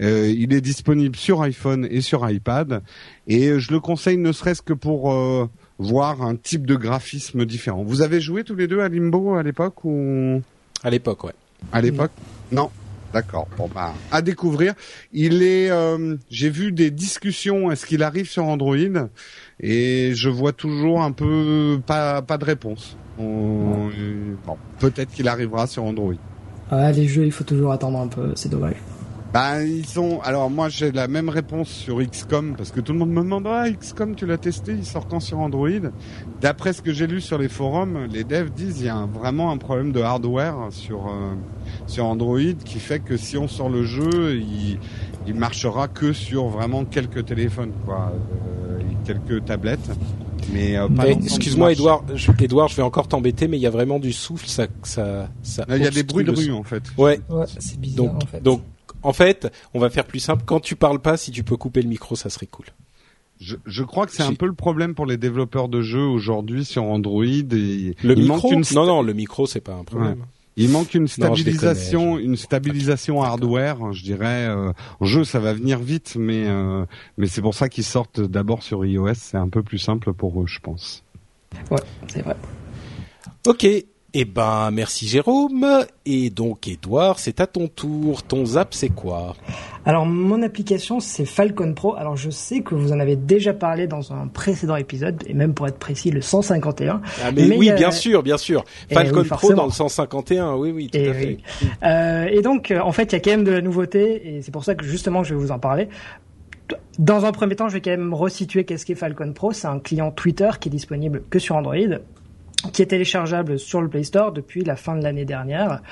Euh, il est disponible sur iPhone et sur iPad. Et je le conseille ne serait-ce que pour euh, voir un type de graphisme différent. Vous avez joué tous les deux à Limbo à l'époque ou? À l'époque, ouais. à l'époque? Non. D'accord. Bon bah à découvrir. Il est. euh, J'ai vu des discussions. Est-ce qu'il arrive sur Android? Et je vois toujours un peu pas pas de réponse. On- Bon, peut-être qu'il arrivera sur Android. Ouais, les jeux, il faut toujours attendre un peu, c'est dommage. Bah ils sont. Alors moi j'ai la même réponse sur XCOM parce que tout le monde me demande ah XCOM tu l'as testé, il sort quand sur Android? D'après ce que j'ai lu sur les forums, les devs disent il y a un- vraiment un problème de hardware sur euh, sur Android qui fait que si on sort le jeu, il il marchera que sur vraiment quelques téléphones quoi, euh, et quelques tablettes. Mais euh, Mais, Excuse-moi. Edouard, je, Edouard, je vais encore t'embêter, mais il y a vraiment du souffle, ça, ça, ça. Il y a des bruits de rue en fait. Ouais. Ouais, c'est bizarre Donc, en fait. donc, en fait, on va faire plus simple. Quand tu parles pas, si tu peux couper le micro, ça serait cool. Je, je crois que c'est un peu le problème pour les développeurs de jeux aujourd'hui sur Android. Et le micro Non, non, le micro c'est pas un problème. Il manque une stabilisation, une stabilisation hardware, je dirais. Euh, en jeu, ça va venir vite, mais euh, mais c'est pour ça qu'ils sortent d'abord sur iOS. C'est un peu plus simple pour eux, je pense. Ouais, c'est vrai. Ok, eh ben, merci Jérôme. Et donc, Edouard, c'est à ton tour. Ton zap, c'est quoi? Alors, mon application, c'est Falcon Pro. Alors, je sais que vous en avez déjà parlé dans un précédent épisode, et même pour être précis, le 151. Ah, mais, oui, bien sûr, bien sûr. Eh Falcon Pro dans le 151, oui, oui, tout et à fait. Euh, et donc, euh, en fait, il y a quand même de la nouveauté, et c'est pour ça que justement, je vais vous en parler. Dans un premier temps, je vais quand même resituer qu'est-ce qu'est Falcon Pro. C'est un client Twitter qui est disponible que sur Android qui est téléchargeable sur le Play Store depuis la fin de l'année dernière.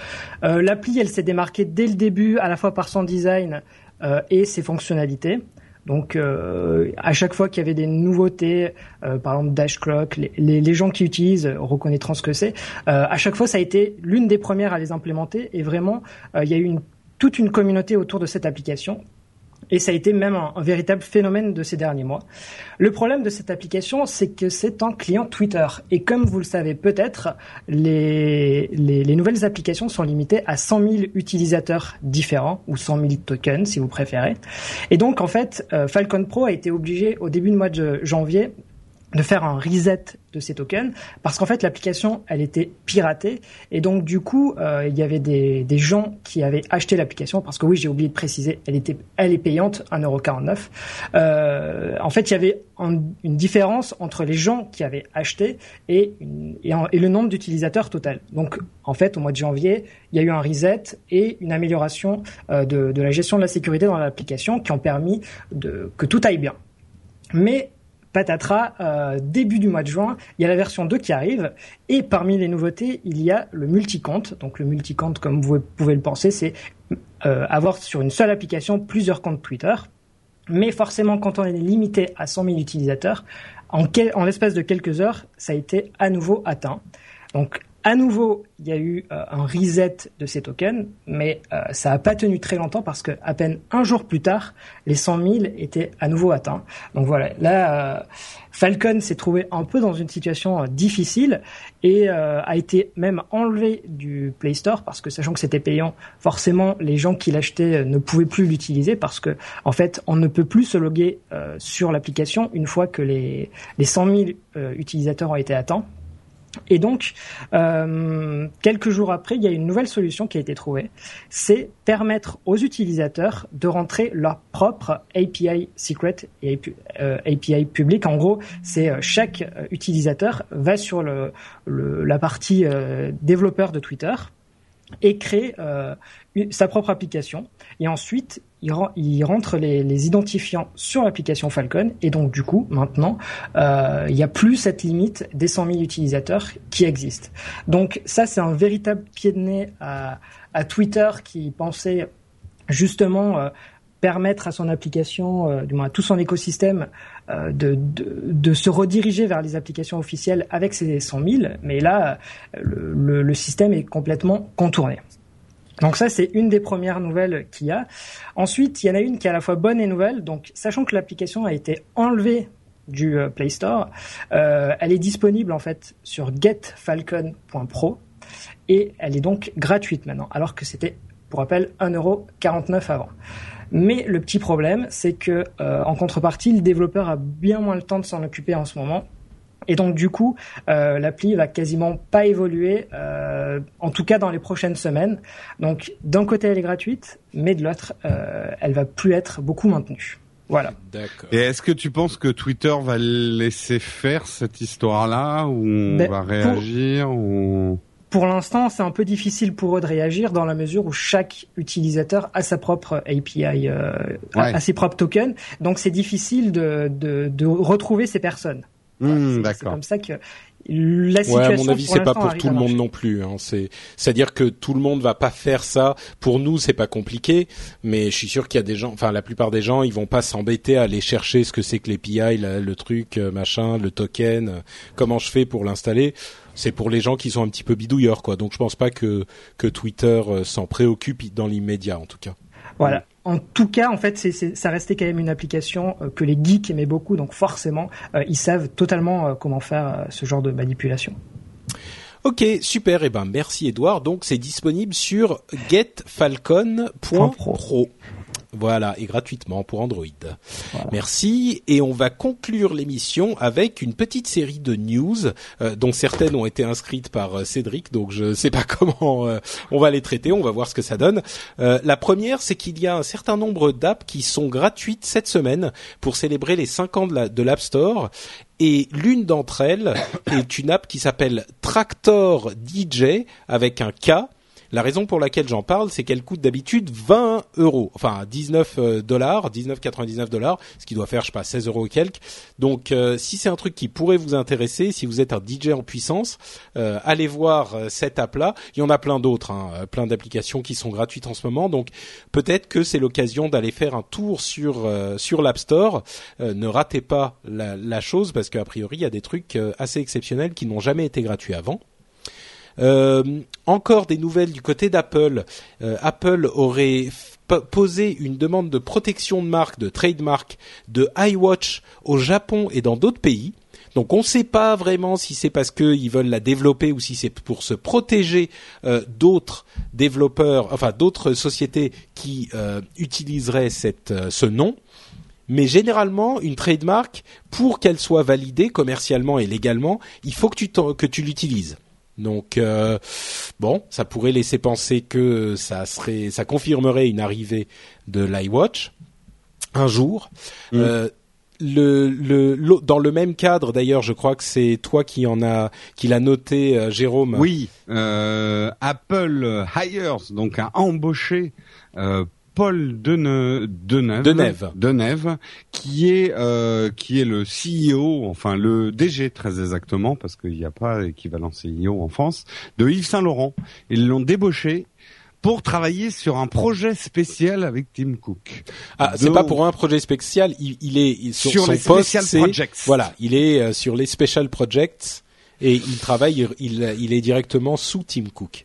Euh, L'appli, elle s'est démarquée dès le début, à la fois par son design euh, et ses fonctionnalités. Donc, euh, à chaque fois qu'il y avait des nouveautés, par exemple Dash Clock, les, gens qui utilisent reconnaîtront ce que c'est. À chaque fois, ça a été l'une des premières à les implémenter et vraiment, il y a eu toute une communauté autour de cette application et ça a été même un, véritable phénomène de ces derniers mois. Le problème de cette application, c'est que c'est un client Twitter. Et comme vous le savez peut-être, les, les, les, nouvelles applications sont limitées à 100 000 utilisateurs différents, ou 100 000 tokens si vous préférez. Et donc en fait, euh, Falcon Pro a été obligé au début du mois de janvier de faire un reset de ces tokens parce qu'en fait l'application elle était piratée et donc du coup euh, il y avait des, des gens qui avaient acheté l'application parce que oui j'ai oublié de préciser elle était elle est payante 1,49€. Euh, en fait il y avait une différence entre les gens qui avaient acheté et, et, le nombre d'utilisateurs total. Donc en fait au mois de janvier il y a eu un reset et une amélioration euh, de, de la gestion de la sécurité dans l'application qui ont permis de, que tout aille bien. Mais patatras, euh, début du mois de juin, il y a la version 2 qui arrive, et parmi les nouveautés, il y a le multi-compte. Donc le multi-compte, comme vous pouvez le penser, c'est euh, avoir sur une seule application plusieurs comptes Twitter. Mais forcément, quand on est limité à 100 000 utilisateurs, en, en l'espace de quelques heures, ça a été à nouveau atteint. Donc à nouveau, il y a eu euh, un reset de ces tokens, mais euh, ça n'a pas tenu très longtemps parce que à peine un jour plus tard, les 100 000 étaient à nouveau atteints. Donc voilà, là, euh, Falcon s'est trouvé un peu dans une situation difficile et a été même enlevé du Play Store parce que sachant que c'était payant, forcément les gens qui l'achetaient ne pouvaient plus l'utiliser parce que en fait, on ne peut plus se loguer sur l'application une fois que les les 100 000 utilisateurs ont été atteints et donc, euh, quelques jours après, il y a une nouvelle solution qui a été trouvée. C'est permettre aux utilisateurs de rentrer leur propre API secret et API euh, public. En gros, c'est euh, chaque euh, utilisateur va sur le, le la partie développeur de Twitter et crée euh, sa propre application. Et ensuite, il, rentre les, identifiants sur l'application Falcon. Et donc, du coup, maintenant, euh, il n'y a plus cette limite des 100 000 utilisateurs qui existe. Donc, ça, c'est un véritable pied de nez à, à Twitter qui pensait justement euh, permettre à son application, euh, du moins à tout son écosystème, euh, de, se rediriger vers les applications officielles avec ces 100 000. Mais là, le, le, système est complètement contourné. Donc ça, c'est une des premières nouvelles qu'il y a. Ensuite, il y en a une qui est à la fois bonne et nouvelle. Donc, sachant que l'application a été enlevée du euh, Play Store, euh, elle est disponible en fait sur getfalcon.pro et elle est donc gratuite maintenant, alors que c'était, pour rappel, 1,49€ avant. Mais le petit problème, c'est que euh, en contrepartie, le développeur a bien moins le temps de s'en occuper en ce moment et donc du coup, euh, l'appli va quasiment pas évoluer, euh, en tout cas dans les prochaines semaines. Donc d'un côté elle est gratuite, mais de l'autre euh, elle va plus être beaucoup maintenue. Voilà. D'accord. Et est-ce que tu penses que Twitter va laisser faire cette histoire-là ou ben, va réagir pour... ou pour l'instant, c'est un peu difficile pour eux de réagir dans la mesure où chaque utilisateur a sa propre API, euh, ouais. a, ses propres tokens. Donc, c'est difficile de, de, de retrouver ces personnes. Mmh, c'est comme ça que la situation. Ouais, à mon avis, c'est pas pour tout le monde non plus. Hein. C'est, c'est-à-dire que tout le monde va pas faire ça. Pour nous, c'est pas compliqué, mais je suis sûr qu'il y a des gens, enfin la plupart des gens, ils vont pas s'embêter à aller chercher ce que c'est que l'API, le truc, euh, machin, le token. Euh, comment je fais pour l'installer C'est pour les gens qui sont un petit peu bidouilleurs, quoi. Donc je pense pas que que Twitter euh, s'en préoccupe dans l'immédiat, en tout cas. Voilà. En tout cas, en fait, c'est, ça restait quand même une application euh, que les geeks aimaient beaucoup, donc forcément, euh, ils savent totalement euh, comment faire ce genre de manipulation. Ok, super. Et eh ben, merci Edouard. Donc, c'est disponible sur getfalcon.pro. Voilà, et gratuitement pour Android. Merci. Et on va conclure l'émission avec une petite série de news, euh, dont certaines ont été inscrites par euh, Cédric, donc je ne sais pas comment euh, on va les traiter, on va voir ce que ça donne. la première, c'est qu'il y a un certain nombre d'apps qui sont gratuites cette semaine pour célébrer les 5 ans de l'App Store. Et l'une d'entre elles est une app qui s'appelle Tractor DJ avec un K la raison pour laquelle j'en parle, c'est qu'elle coûte d'habitude 20 euros, enfin 19 euh, dollars, 19,99 dollars, ce qui doit faire, je sais pas, 16 euros quelques. Donc, euh, si c'est un truc qui pourrait vous intéresser, si vous êtes un DJ en puissance, euh, allez voir cette app-là. Il y en a plein d'autres, hein, plein d'applications qui sont gratuites en ce moment. Donc, peut-être que c'est l'occasion d'aller faire un tour sur sur l'App Store. ne ratez pas la, la chose parce qu'a priori, il y a des trucs assez exceptionnels qui n'ont jamais été gratuits avant. Euh, encore des nouvelles du côté d'Apple. Euh, Apple aurait posé une demande de protection de marque, de trademark de iWatch au Japon et dans d'autres pays. Donc on ne sait pas vraiment si c'est parce qu'ils veulent la développer ou si c'est pour se protéger euh, d'autres développeurs, enfin d'autres sociétés qui euh, utiliseraient cette, euh, ce nom. Mais généralement, une trademark, pour qu'elle soit validée commercialement et légalement, il faut que tu, que tu l'utilises. Donc euh, bon, ça pourrait laisser penser que ça serait, ça confirmerait une arrivée de l'iWatch un jour. Mm. Euh, le, le, dans le même cadre d'ailleurs, je crois que c'est toi qui en a qui l'a noté, euh, Jérôme. Oui, Apple Hires donc a embauché Paul Deneuve, Deneuve, Deneuve, qui est euh, qui est le CEO, enfin le DG très exactement, parce qu'il n'y a pas équivalent CEO en France, de Yves Saint Laurent. Ils l'ont débauché pour travailler sur un projet spécial avec Tim Cook. Ah, c'est pas pour un projet spécial, il, est sur, les special projects. Voilà, il est euh, sur les special projects et il travaille, il, il est directement sous Tim Cook.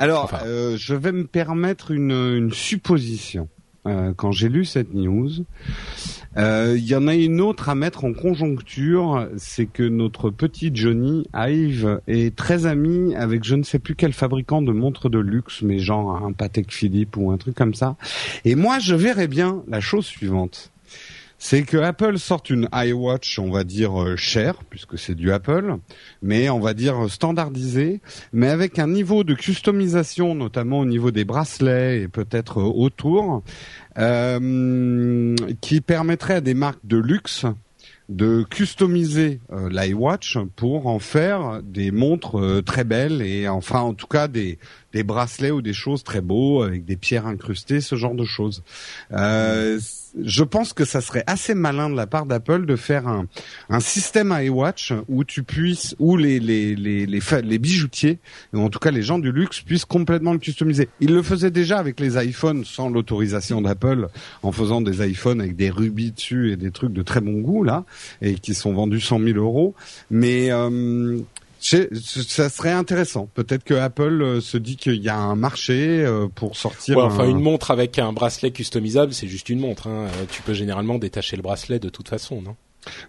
Alors, euh, je vais me permettre une, une supposition. Euh, quand j'ai lu cette news, euh, il y en a une autre à mettre en conjoncture, c'est que notre petit Johnny Ive est très ami avec je ne sais plus quel fabricant de montres de luxe, mais genre un Patek Philippe ou un truc comme ça. Et moi, je verrais bien la chose suivante c'est que Apple sort une iWatch, on va dire euh, chère, puisque c'est du Apple, mais on va dire standardisé, mais avec un niveau de customisation, notamment au niveau des bracelets et peut-être euh, autour, euh, qui permettrait à des marques de luxe de customiser l'iWatch pour en faire des montres très belles et enfin en tout cas des, des bracelets ou des choses très beaux avec des pierres incrustées, ce genre de choses. Euh, je pense que ça serait assez malin de la part d'Apple de faire un, un système iWatch où tu puisses, où les les les les, les bijoutiers, ou en tout cas les gens du luxe puissent complètement le customiser. Ils le faisaient déjà avec les iPhones sans l'autorisation d'Apple, en faisant des iPhones avec des rubis dessus et des trucs de très bon goût là, et qui sont vendus 100 000 euros. Mais euh, ça serait intéressant. Peut-être que Apple euh, se dit qu'il y a un marché euh, pour sortir. enfin, une montre avec un bracelet customisable, c'est juste une montre. Hein. Euh, tu peux généralement détacher le bracelet de toute façon, non?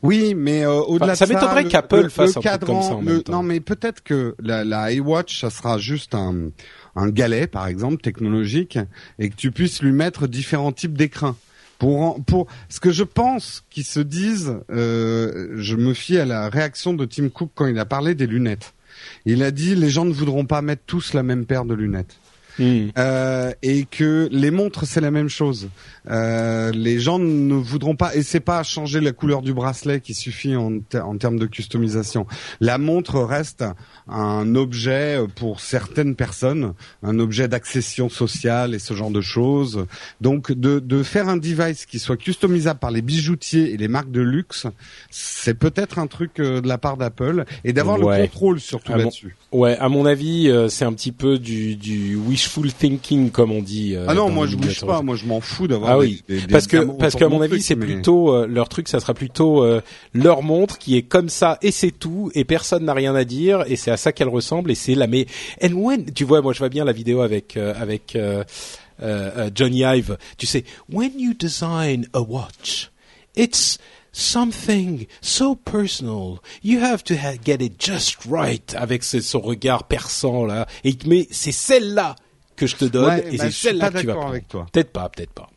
Oui, mais au-delà de ça, ça m'étonnerait qu'Apple fasse un truc comme ça en même temps. Non, mais peut-être que la, la iWatch, ça sera juste un, un galet, par exemple, technologique, et que tu puisses lui mettre différents types d'écrins pour pour ce que je pense qu'ils se disent, euh, je me fie à la réaction de Tim Cook quand il a parlé des lunettes. Il a dit les gens ne voudront pas mettre tous la même paire de lunettes. Hmm. Euh, et que les montres c'est la même chose. Euh, les gens ne voudront pas et c'est pas changer la couleur du bracelet qui suffit en, en termes de customisation. La montre reste un objet pour certaines personnes, un objet d'accession sociale et ce genre de choses. Donc de, de faire un device qui soit customisable par les bijoutiers et les marques de luxe, c'est peut-être un truc euh, de la part d'Apple et d'avoir le contrôle surtout là-dessus. Ouais, à mon avis, euh, c'est un petit peu du, du wishful thinking comme on dit. Euh, ah non, moi je wish pas, moi je m'en fous d'avoir. Ah oui, parce que parce qu'à mon avis, c'est plutôt leur truc, ça sera plutôt leur montre qui est comme ça et c'est tout et personne n'a rien à dire et c'est à ça qu'elle ressemble et c'est la mais tu vois moi je vois bien la vidéo avec euh, avec euh, Johnny Ive, tu sais, when you design a watch, it's something so personal. You have to get it just right avec son regard perçant là. Et il te met, c'est celle-là que je te donne et bah, c'est celle-là que tu vas. Peut-être pas, peut-être pas.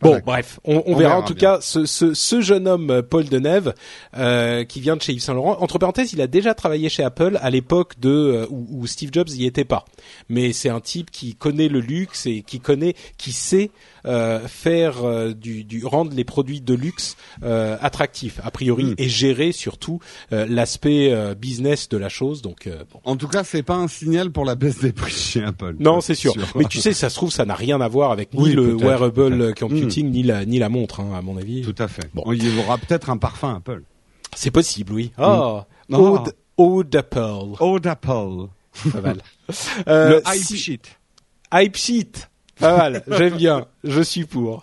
Bon, bref, on, on, verra, en tout cas ce, ce, ce, jeune homme euh, Paul Deneve euh, qui vient de chez Yves Saint Laurent. Entre parenthèses, il a déjà travaillé chez Apple à l'époque de euh, où, où, Steve Jobs y était pas. Mais c'est un type qui connaît le luxe et qui connaît, qui sait faire euh, du, du, rendre les produits de luxe euh, attractifs a priori mm. et gérer surtout l'aspect business de la chose. Donc, bon. en tout cas, c'est pas un signal pour la baisse des prix chez Apple. Non, c'est sûr. Mais tu sais, ça se trouve, ça n'a rien à voir avec ni le wearable computing mm. ni la ni la montre, hein, à mon avis. Tout à fait. Bon, il y aura peut-être un parfum Apple. C'est possible, oui. Oh, mm. Ode, Ode Apple. Ode Apple. Pas mal. le hype si... sheet. Hype sheet. Pas mal, j'aime bien, je suis pour.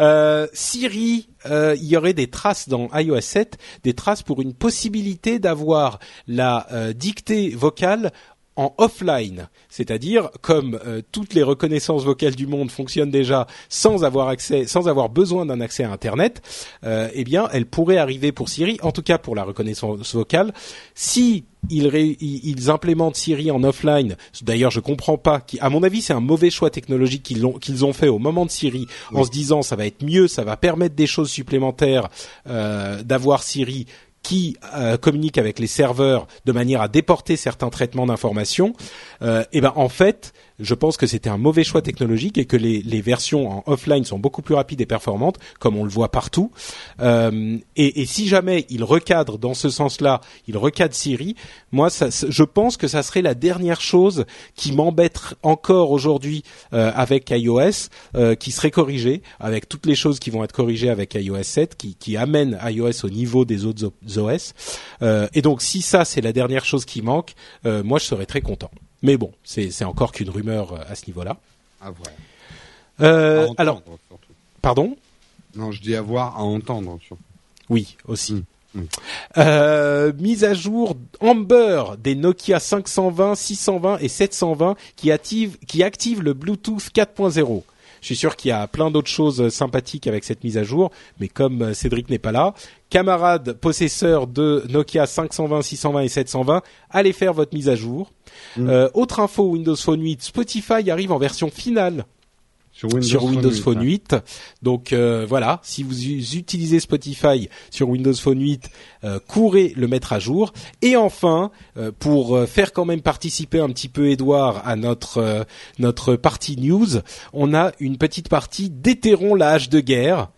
Euh, Siri, euh, il y aurait des traces dans iOS 7, des traces pour une possibilité d'avoir la euh, dictée vocale en offline, c'est-à-dire comme euh, toutes les reconnaissances vocales du monde fonctionnent déjà sans avoir accès, sans avoir besoin d'un accès à Internet, euh, eh bien, elle pourrait arriver pour Siri, en tout cas pour la reconnaissance vocale, si ils, ils implémentent Siri en offline. D'ailleurs, je comprends pas. Qui, à mon avis, c'est un mauvais choix technologique qu'ils ont, qu'ils ont fait au moment de Siri, en se disant ça va être mieux, ça va permettre des choses supplémentaires euh, d'avoir Siri qui euh, communique avec les serveurs de manière à déporter certains traitements d'informations, euh, et ben en fait, je pense que c'était un mauvais choix technologique et que les, versions en offline sont beaucoup plus rapides et performantes, comme on le voit partout. Euh, et, si jamais il recadre dans ce sens-là, il recadre Siri, moi, je pense que ça serait la dernière chose qui m'embête encore aujourd'hui euh, avec iOS, euh, qui serait corrigée, avec toutes les choses qui vont être corrigées avec iOS 7, qui, qui amènent iOS au niveau des autres OS. Et donc, si ça, c'est la dernière chose qui manque, moi, je serais très content. Mais bon, c'est encore qu'une rumeur euh, à ce niveau-là. À voir. Euh, alors, pardon? Non, je dis à voir, à entendre. Surtout. Oui, aussi. Mm. Mm. Euh, mise à jour Amber des Nokia 520, 620 et 720 qui active, qui active le Bluetooth 4.0. Je suis sûr qu'il y a plein d'autres choses sympathiques avec cette mise à jour, mais comme euh, Cédric n'est pas là, camarades possesseurs de Nokia 520, 620 et 720, allez faire votre mise à jour. Mm. Euh, autre info Windows Phone 8, Spotify arrive en version finale sur Windows, Phone 8. Donc euh, voilà, si vous utilisez Spotify sur Windows Phone 8, euh, courez le mettre à jour. Et enfin, euh, pour faire quand même participer un petit peu Edouard à notre notre partie news, on a une petite partie déterrons la hache de guerre.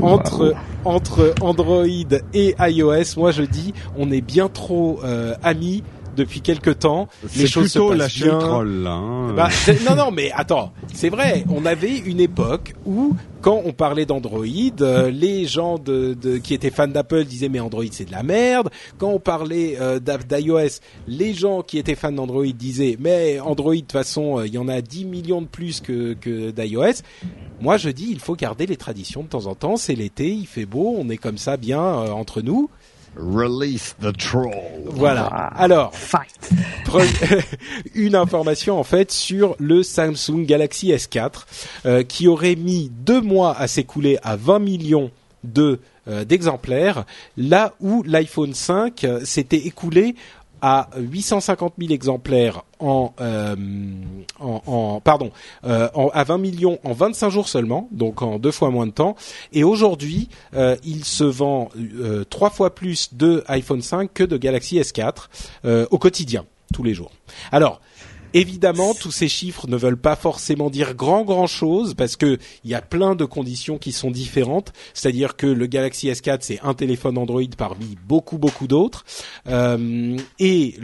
entre entre Android et iOS, moi je dis, on est bien trop amis depuis quelque temps. Les choses plutôt se passent bien. Troll, hein. bah, non, non, mais attends, c'est vrai. On avait une époque où, quand on parlait d'Android, euh, les gens de, de, qui étaient fans d'Apple disaient mais Android c'est de la merde. Quand on parlait euh, d'iOS, les gens qui étaient fans d'Android disaient mais Android de toute façon euh, il y en a 10 millions de plus que, que d'iOS. Moi je dis il faut garder les traditions de temps en temps. C'est l'été, il fait beau, on est comme ça bien entre nous. Release the troll. Voilà. Alors, Fight. une information en fait sur le Samsung Galaxy S4 euh, qui aurait mis deux mois à s'écouler à 20 millions de euh, d'exemplaires, là où l'iPhone 5 euh, s'était écoulé à 850 000 exemplaires en, euh, en, en, pardon euh, à 20 millions en 25 jours seulement, donc en deux fois moins de temps. Et aujourd'hui, euh, il se vend euh, trois fois plus de iPhone 5 que de Galaxy S4 euh, au quotidien, tous les jours. Alors Évidemment, tous ces chiffres ne veulent pas forcément dire grand grand chose parce que il y a plein de conditions qui sont différentes. C'est-à-dire que le Galaxy S4 c'est un téléphone Android parmi beaucoup beaucoup d'autres euh, et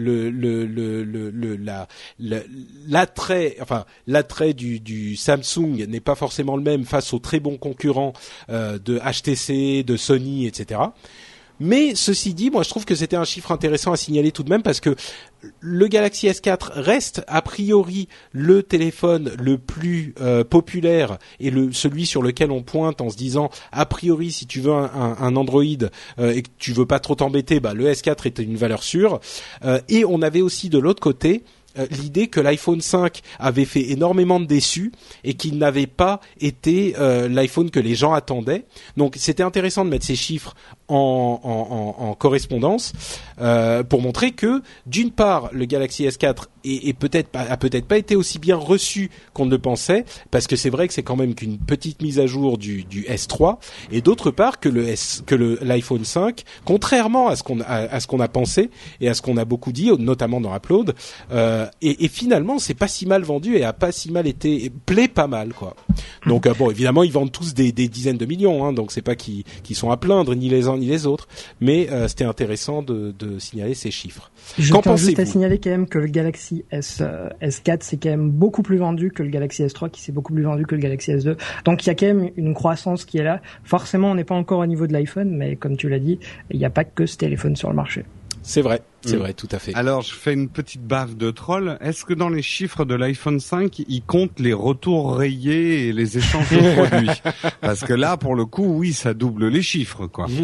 l'attrait enfin l'attrait du, du Samsung n'est pas forcément le même face aux très bons concurrents euh, de HTC, de Sony, etc. Mais ceci dit, moi je trouve que c'était un chiffre intéressant à signaler tout de même parce que le Galaxy S4 reste a priori le téléphone le plus euh, populaire et le celui sur lequel on pointe en se disant a priori si tu veux un, un, Android euh, et que tu veux pas trop t'embêter, bah le S4 était une valeur sûre. Euh, et on avait aussi de l'autre côté euh, l'idée que l'iPhone 5 avait fait énormément de déçus et qu'il n'avait pas été euh, l'iPhone que les gens attendaient. Donc c'était intéressant de mettre ces chiffres en, en, en, correspondance euh, pour montrer que d'une part le Galaxy S4 est, peut-être a peut-être pas été aussi bien reçu qu'on ne le pensait parce que c'est vrai que c'est quand même qu'une petite mise à jour du, du S3 et d'autre part que le S que le l'iPhone 5 contrairement à ce qu'on à ce qu'on a pensé et à ce qu'on a beaucoup dit notamment dans Upload euh, et, et, finalement c'est pas si mal vendu et a pas si mal été plaît pas mal quoi. Donc euh, bon évidemment ils vendent tous des, des dizaines de millions hein, donc c'est pas qu'ils qui sont à plaindre ni les uns ni les autres, mais euh, c'était intéressant de, de, signaler ces chiffres. Je tiens juste à signaler quand même que le Galaxy S, euh, S4 c'est quand même beaucoup plus vendu que le Galaxy S3 qui s'est beaucoup plus vendu que le Galaxy S2. Donc il y a quand même une croissance qui est là. Forcément on n'est pas encore au niveau de l'iPhone, mais comme tu l'as dit, il n'y a pas que ce téléphone sur le marché. C'est vrai, c'est mm. vrai, tout à fait. Alors, je fais une petite baffe de troll. Est-ce que dans les chiffres de l'iPhone 5, il compte les retours rayés et les échanges de produits? Parce que là, pour le coup, oui, ça double les chiffres, quoi.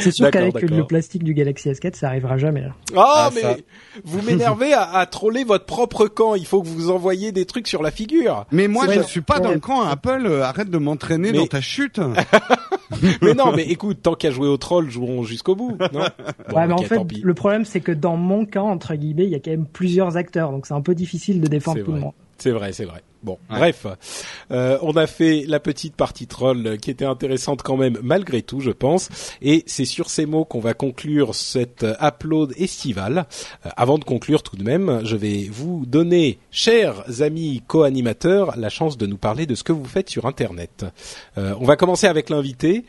C'est sûr qu'avec le plastique du Galaxy S4, ça arrivera jamais là. Oh, ah, mais vous m'énervez à, à, troller votre propre camp. Il faut que vous envoyiez des trucs sur la figure. Mais moi, je ne suis pas dans le camp Apple. Euh, arrête de m'entraîner dans ta chute. mais non, mais écoute, tant qu'à jouer au troll, jouons jusqu'au bout. Non? Ouais, mais en fait, le problème, c'est que dans mon camp, entre guillemets, il y a quand même plusieurs acteurs, donc c'est un peu difficile de défendre tout le monde. C'est vrai, c'est vrai. Bon, bref, euh, on a fait la petite partie troll qui était intéressante quand même malgré tout, je pense. Et c'est sur ces mots qu'on va conclure cette upload estivale. Euh, avant de conclure tout de même, je vais vous donner, chers amis co-animateurs, la chance de nous parler de ce que vous faites sur Internet. Euh, on va commencer avec l'invité.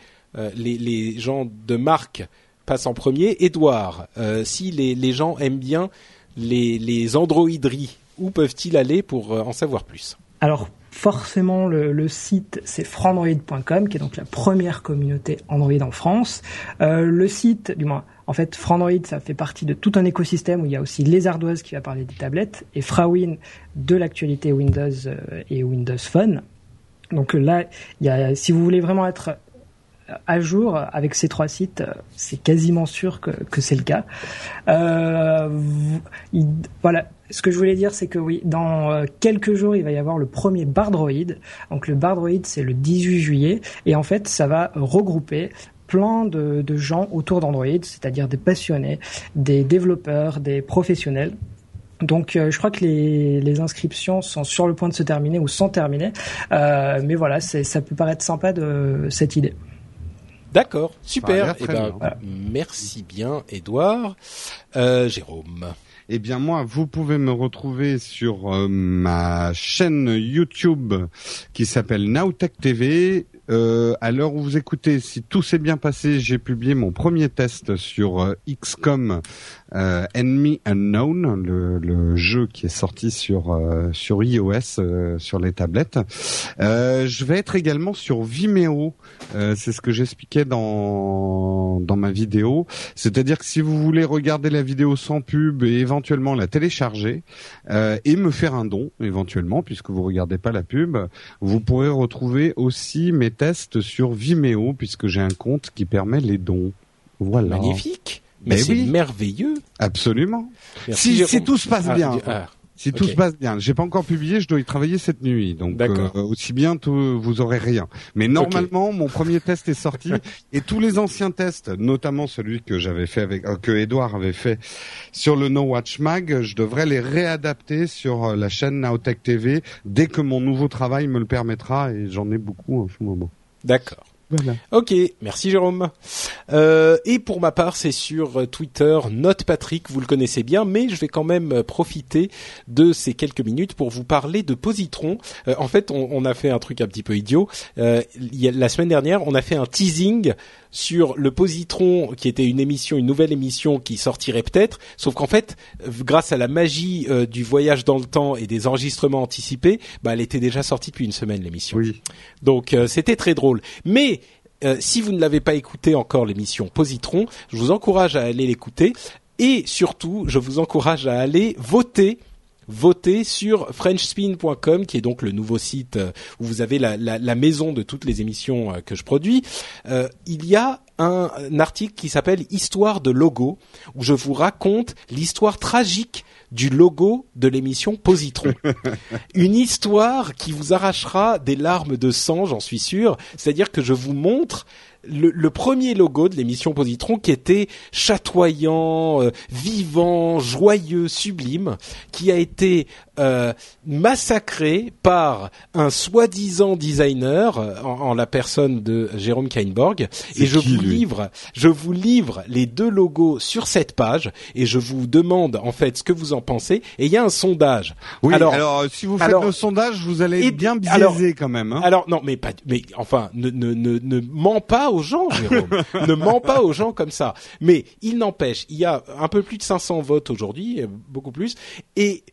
Les, les, gens de marque passent en premier. Edouard, si les, les gens aiment bien les, les androideries où peuvent-ils aller pour en savoir plus? Alors forcément le, site c'est frandroid.com qui est donc la première communauté Android en France. Euh, le site, du moins en fait Frandroid ça fait partie de tout un écosystème où il y a aussi les ardoises qui va parler des tablettes et Frawin de l'actualité Windows euh, et Windows Phone. Donc là, il y a, si vous voulez vraiment être à jour avec ces trois sites, c'est quasiment sûr que, c'est le cas. Euh, voilà, ce que je voulais dire, c'est que oui, dans euh, quelques jours, il va y avoir le premier Bardroid. Donc le Bardroid, c'est le 18 juillet, et en fait, ça va regrouper plein de, de gens autour d'Android, c'est-à-dire des passionnés, des développeurs, des professionnels. Donc euh, je crois que les, les, inscriptions sont sur le point de se terminer ou sont terminées, euh, mais voilà, ça peut paraître sympa de cette idée. D'accord, super. Eh ben, merci bien, Edouard. Euh, Jérôme. Eh bien moi, vous pouvez me retrouver sur euh, ma chaîne YouTube qui s'appelle Nowtech TV. Euh, à l'heure où vous écoutez, si tout s'est bien passé, j'ai publié mon premier test sur euh, XCOM euh, Enemy Unknown, le, le, jeu qui est sorti sur euh, sur iOS, euh, sur les tablettes. je vais être également sur Vimeo. C'est ce que j'expliquais dans dans ma vidéo. C'est-à-dire que si vous voulez regarder la vidéo sans pub et éventuellement la télécharger et me faire un don éventuellement, puisque vous regardez pas la pub, vous pourrez retrouver aussi mes tests sur Vimeo, puisque j'ai un compte qui permet les dons. Voilà. Magnifique. Mais, c'est merveilleux. Absolument. si, si, tout se passe ah, bien. Ah, si tout se passe bien, j'ai pas encore publié, je dois y travailler cette nuit, donc euh, aussi bien vous aurez rien. Mais normalement, mon premier test est sorti. Et tous les anciens tests, notamment celui que j'avais fait avec, euh, que Edouard avait fait sur le No Watch Mag, je devrais les réadapter sur euh, la chaîne Nowtech TV dès que mon nouveau travail me le permettra. Et j'en ai beaucoup en ce moment. D'accord. Ok, merci Jérôme. Euh, et pour ma part, c'est sur Twitter, Note Patrick, vous le connaissez bien, mais je vais quand même profiter de ces quelques minutes pour vous parler de Positron. Euh, en fait, on, on, a fait un truc un petit peu idiot. Euh, la semaine dernière, on a fait un teasing sur le positron qui était une émission, une nouvelle émission qui sortirait peut-être, sauf qu'en fait, grâce à la magie euh, du voyage dans le temps et des enregistrements anticipés, bah, elle était déjà sortie depuis une semaine l'émission. Oui. Donc euh, c'était très drôle. Mais euh, si vous ne l'avez pas écouté encore l'émission Positron, je vous encourage à aller l'écouter et surtout, je vous encourage à aller voter voter sur frenchspin.com, qui est donc le nouveau site euh, où vous avez la, la, la maison de toutes les émissions euh, que je produis. Euh, il y a un, un article qui s'appelle Histoire de logo, où je vous raconte l'histoire tragique du logo de l'émission Positron. Une histoire qui vous arrachera des larmes de sang, j'en suis sûr. C'est-à-dire que je vous montre le, premier logo de l'émission Positron qui était chatoyant, euh, vivant, joyeux, sublime, qui a été euh, massacré par un soi-disant designer euh, en, en la personne de Jérôme Kainborg. Et je vous livre, je vous livre les deux logos sur cette page et je vous demande en fait ce que vous en pensez. Et il y a un sondage. Oui, Alors- alors, euh, si vous faites alors- le sondage, vous allez Et- bien biaisé alors- quand même. Hein. Alors non, mais pas, mais enfin, ne ne ne, ne mens pas aux gens, Jérôme. ne mens pas aux gens comme ça. Mais il n'empêche, il y a un peu plus de 500 votes aujourd'hui, beaucoup plus, et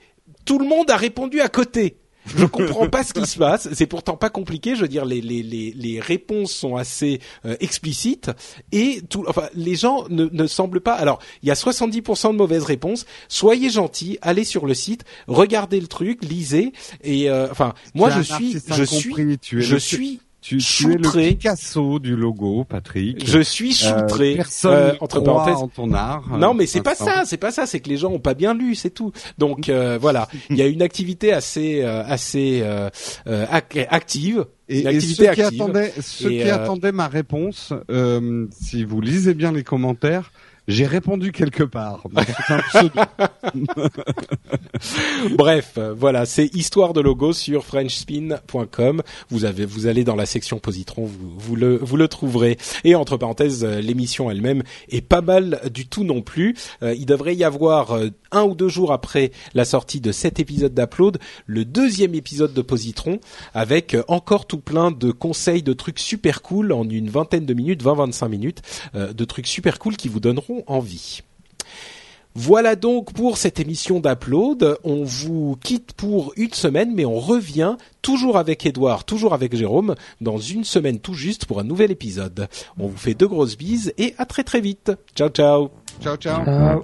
tout le monde a répondu à côté. Je comprends pas ce qui se passe. C'est pourtant pas compliqué. Je veux dire, les les les, les réponses sont assez euh, explicites et tout. Enfin, les gens ne, ne semblent pas. Alors, il y a 70% de mauvaises réponses. Soyez gentils, allez sur le site, regardez le truc, lisez. Et euh, enfin, moi, je suis, je suis, je suis tu, tu es le. Picasso du logo, Patrick. je suis Euh, choutré personne euh, entre parenthèses. en ton art. Non, euh, mais c'est pas ça, c'est pas ça, c'est que les gens ont pas bien lu, c'est tout. Donc euh, voilà, il y a une activité assez euh, assez ac- active, Et, et ceux qui attendaient, ceux Et, qui attendaient ma réponse, euh, si vous lisez bien les commentaires, j'ai répondu quelque part. Bref, voilà, c'est histoire de logo sur frenchspin.com. Vous avez, vous allez dans la section positron, vous, le, vous le trouverez. Et entre parenthèses, l'émission elle-même est pas mal du tout non plus. Euh, il devrait y avoir euh, un ou deux jours après la sortie de cet épisode d'Upload, le deuxième épisode de Positron, avec euh, encore tout plein de conseils, de trucs super cool en une vingtaine de minutes, 20-25 minutes, de trucs super cool qui vous donneront envie. Voilà donc pour cette émission d'Upload. On vous quitte pour une semaine, mais on revient toujours avec Edouard, toujours avec Jérôme, dans une semaine tout juste pour un nouvel épisode. On vous fait de grosses bises et à très très vite. Ciao ciao ciao, ciao.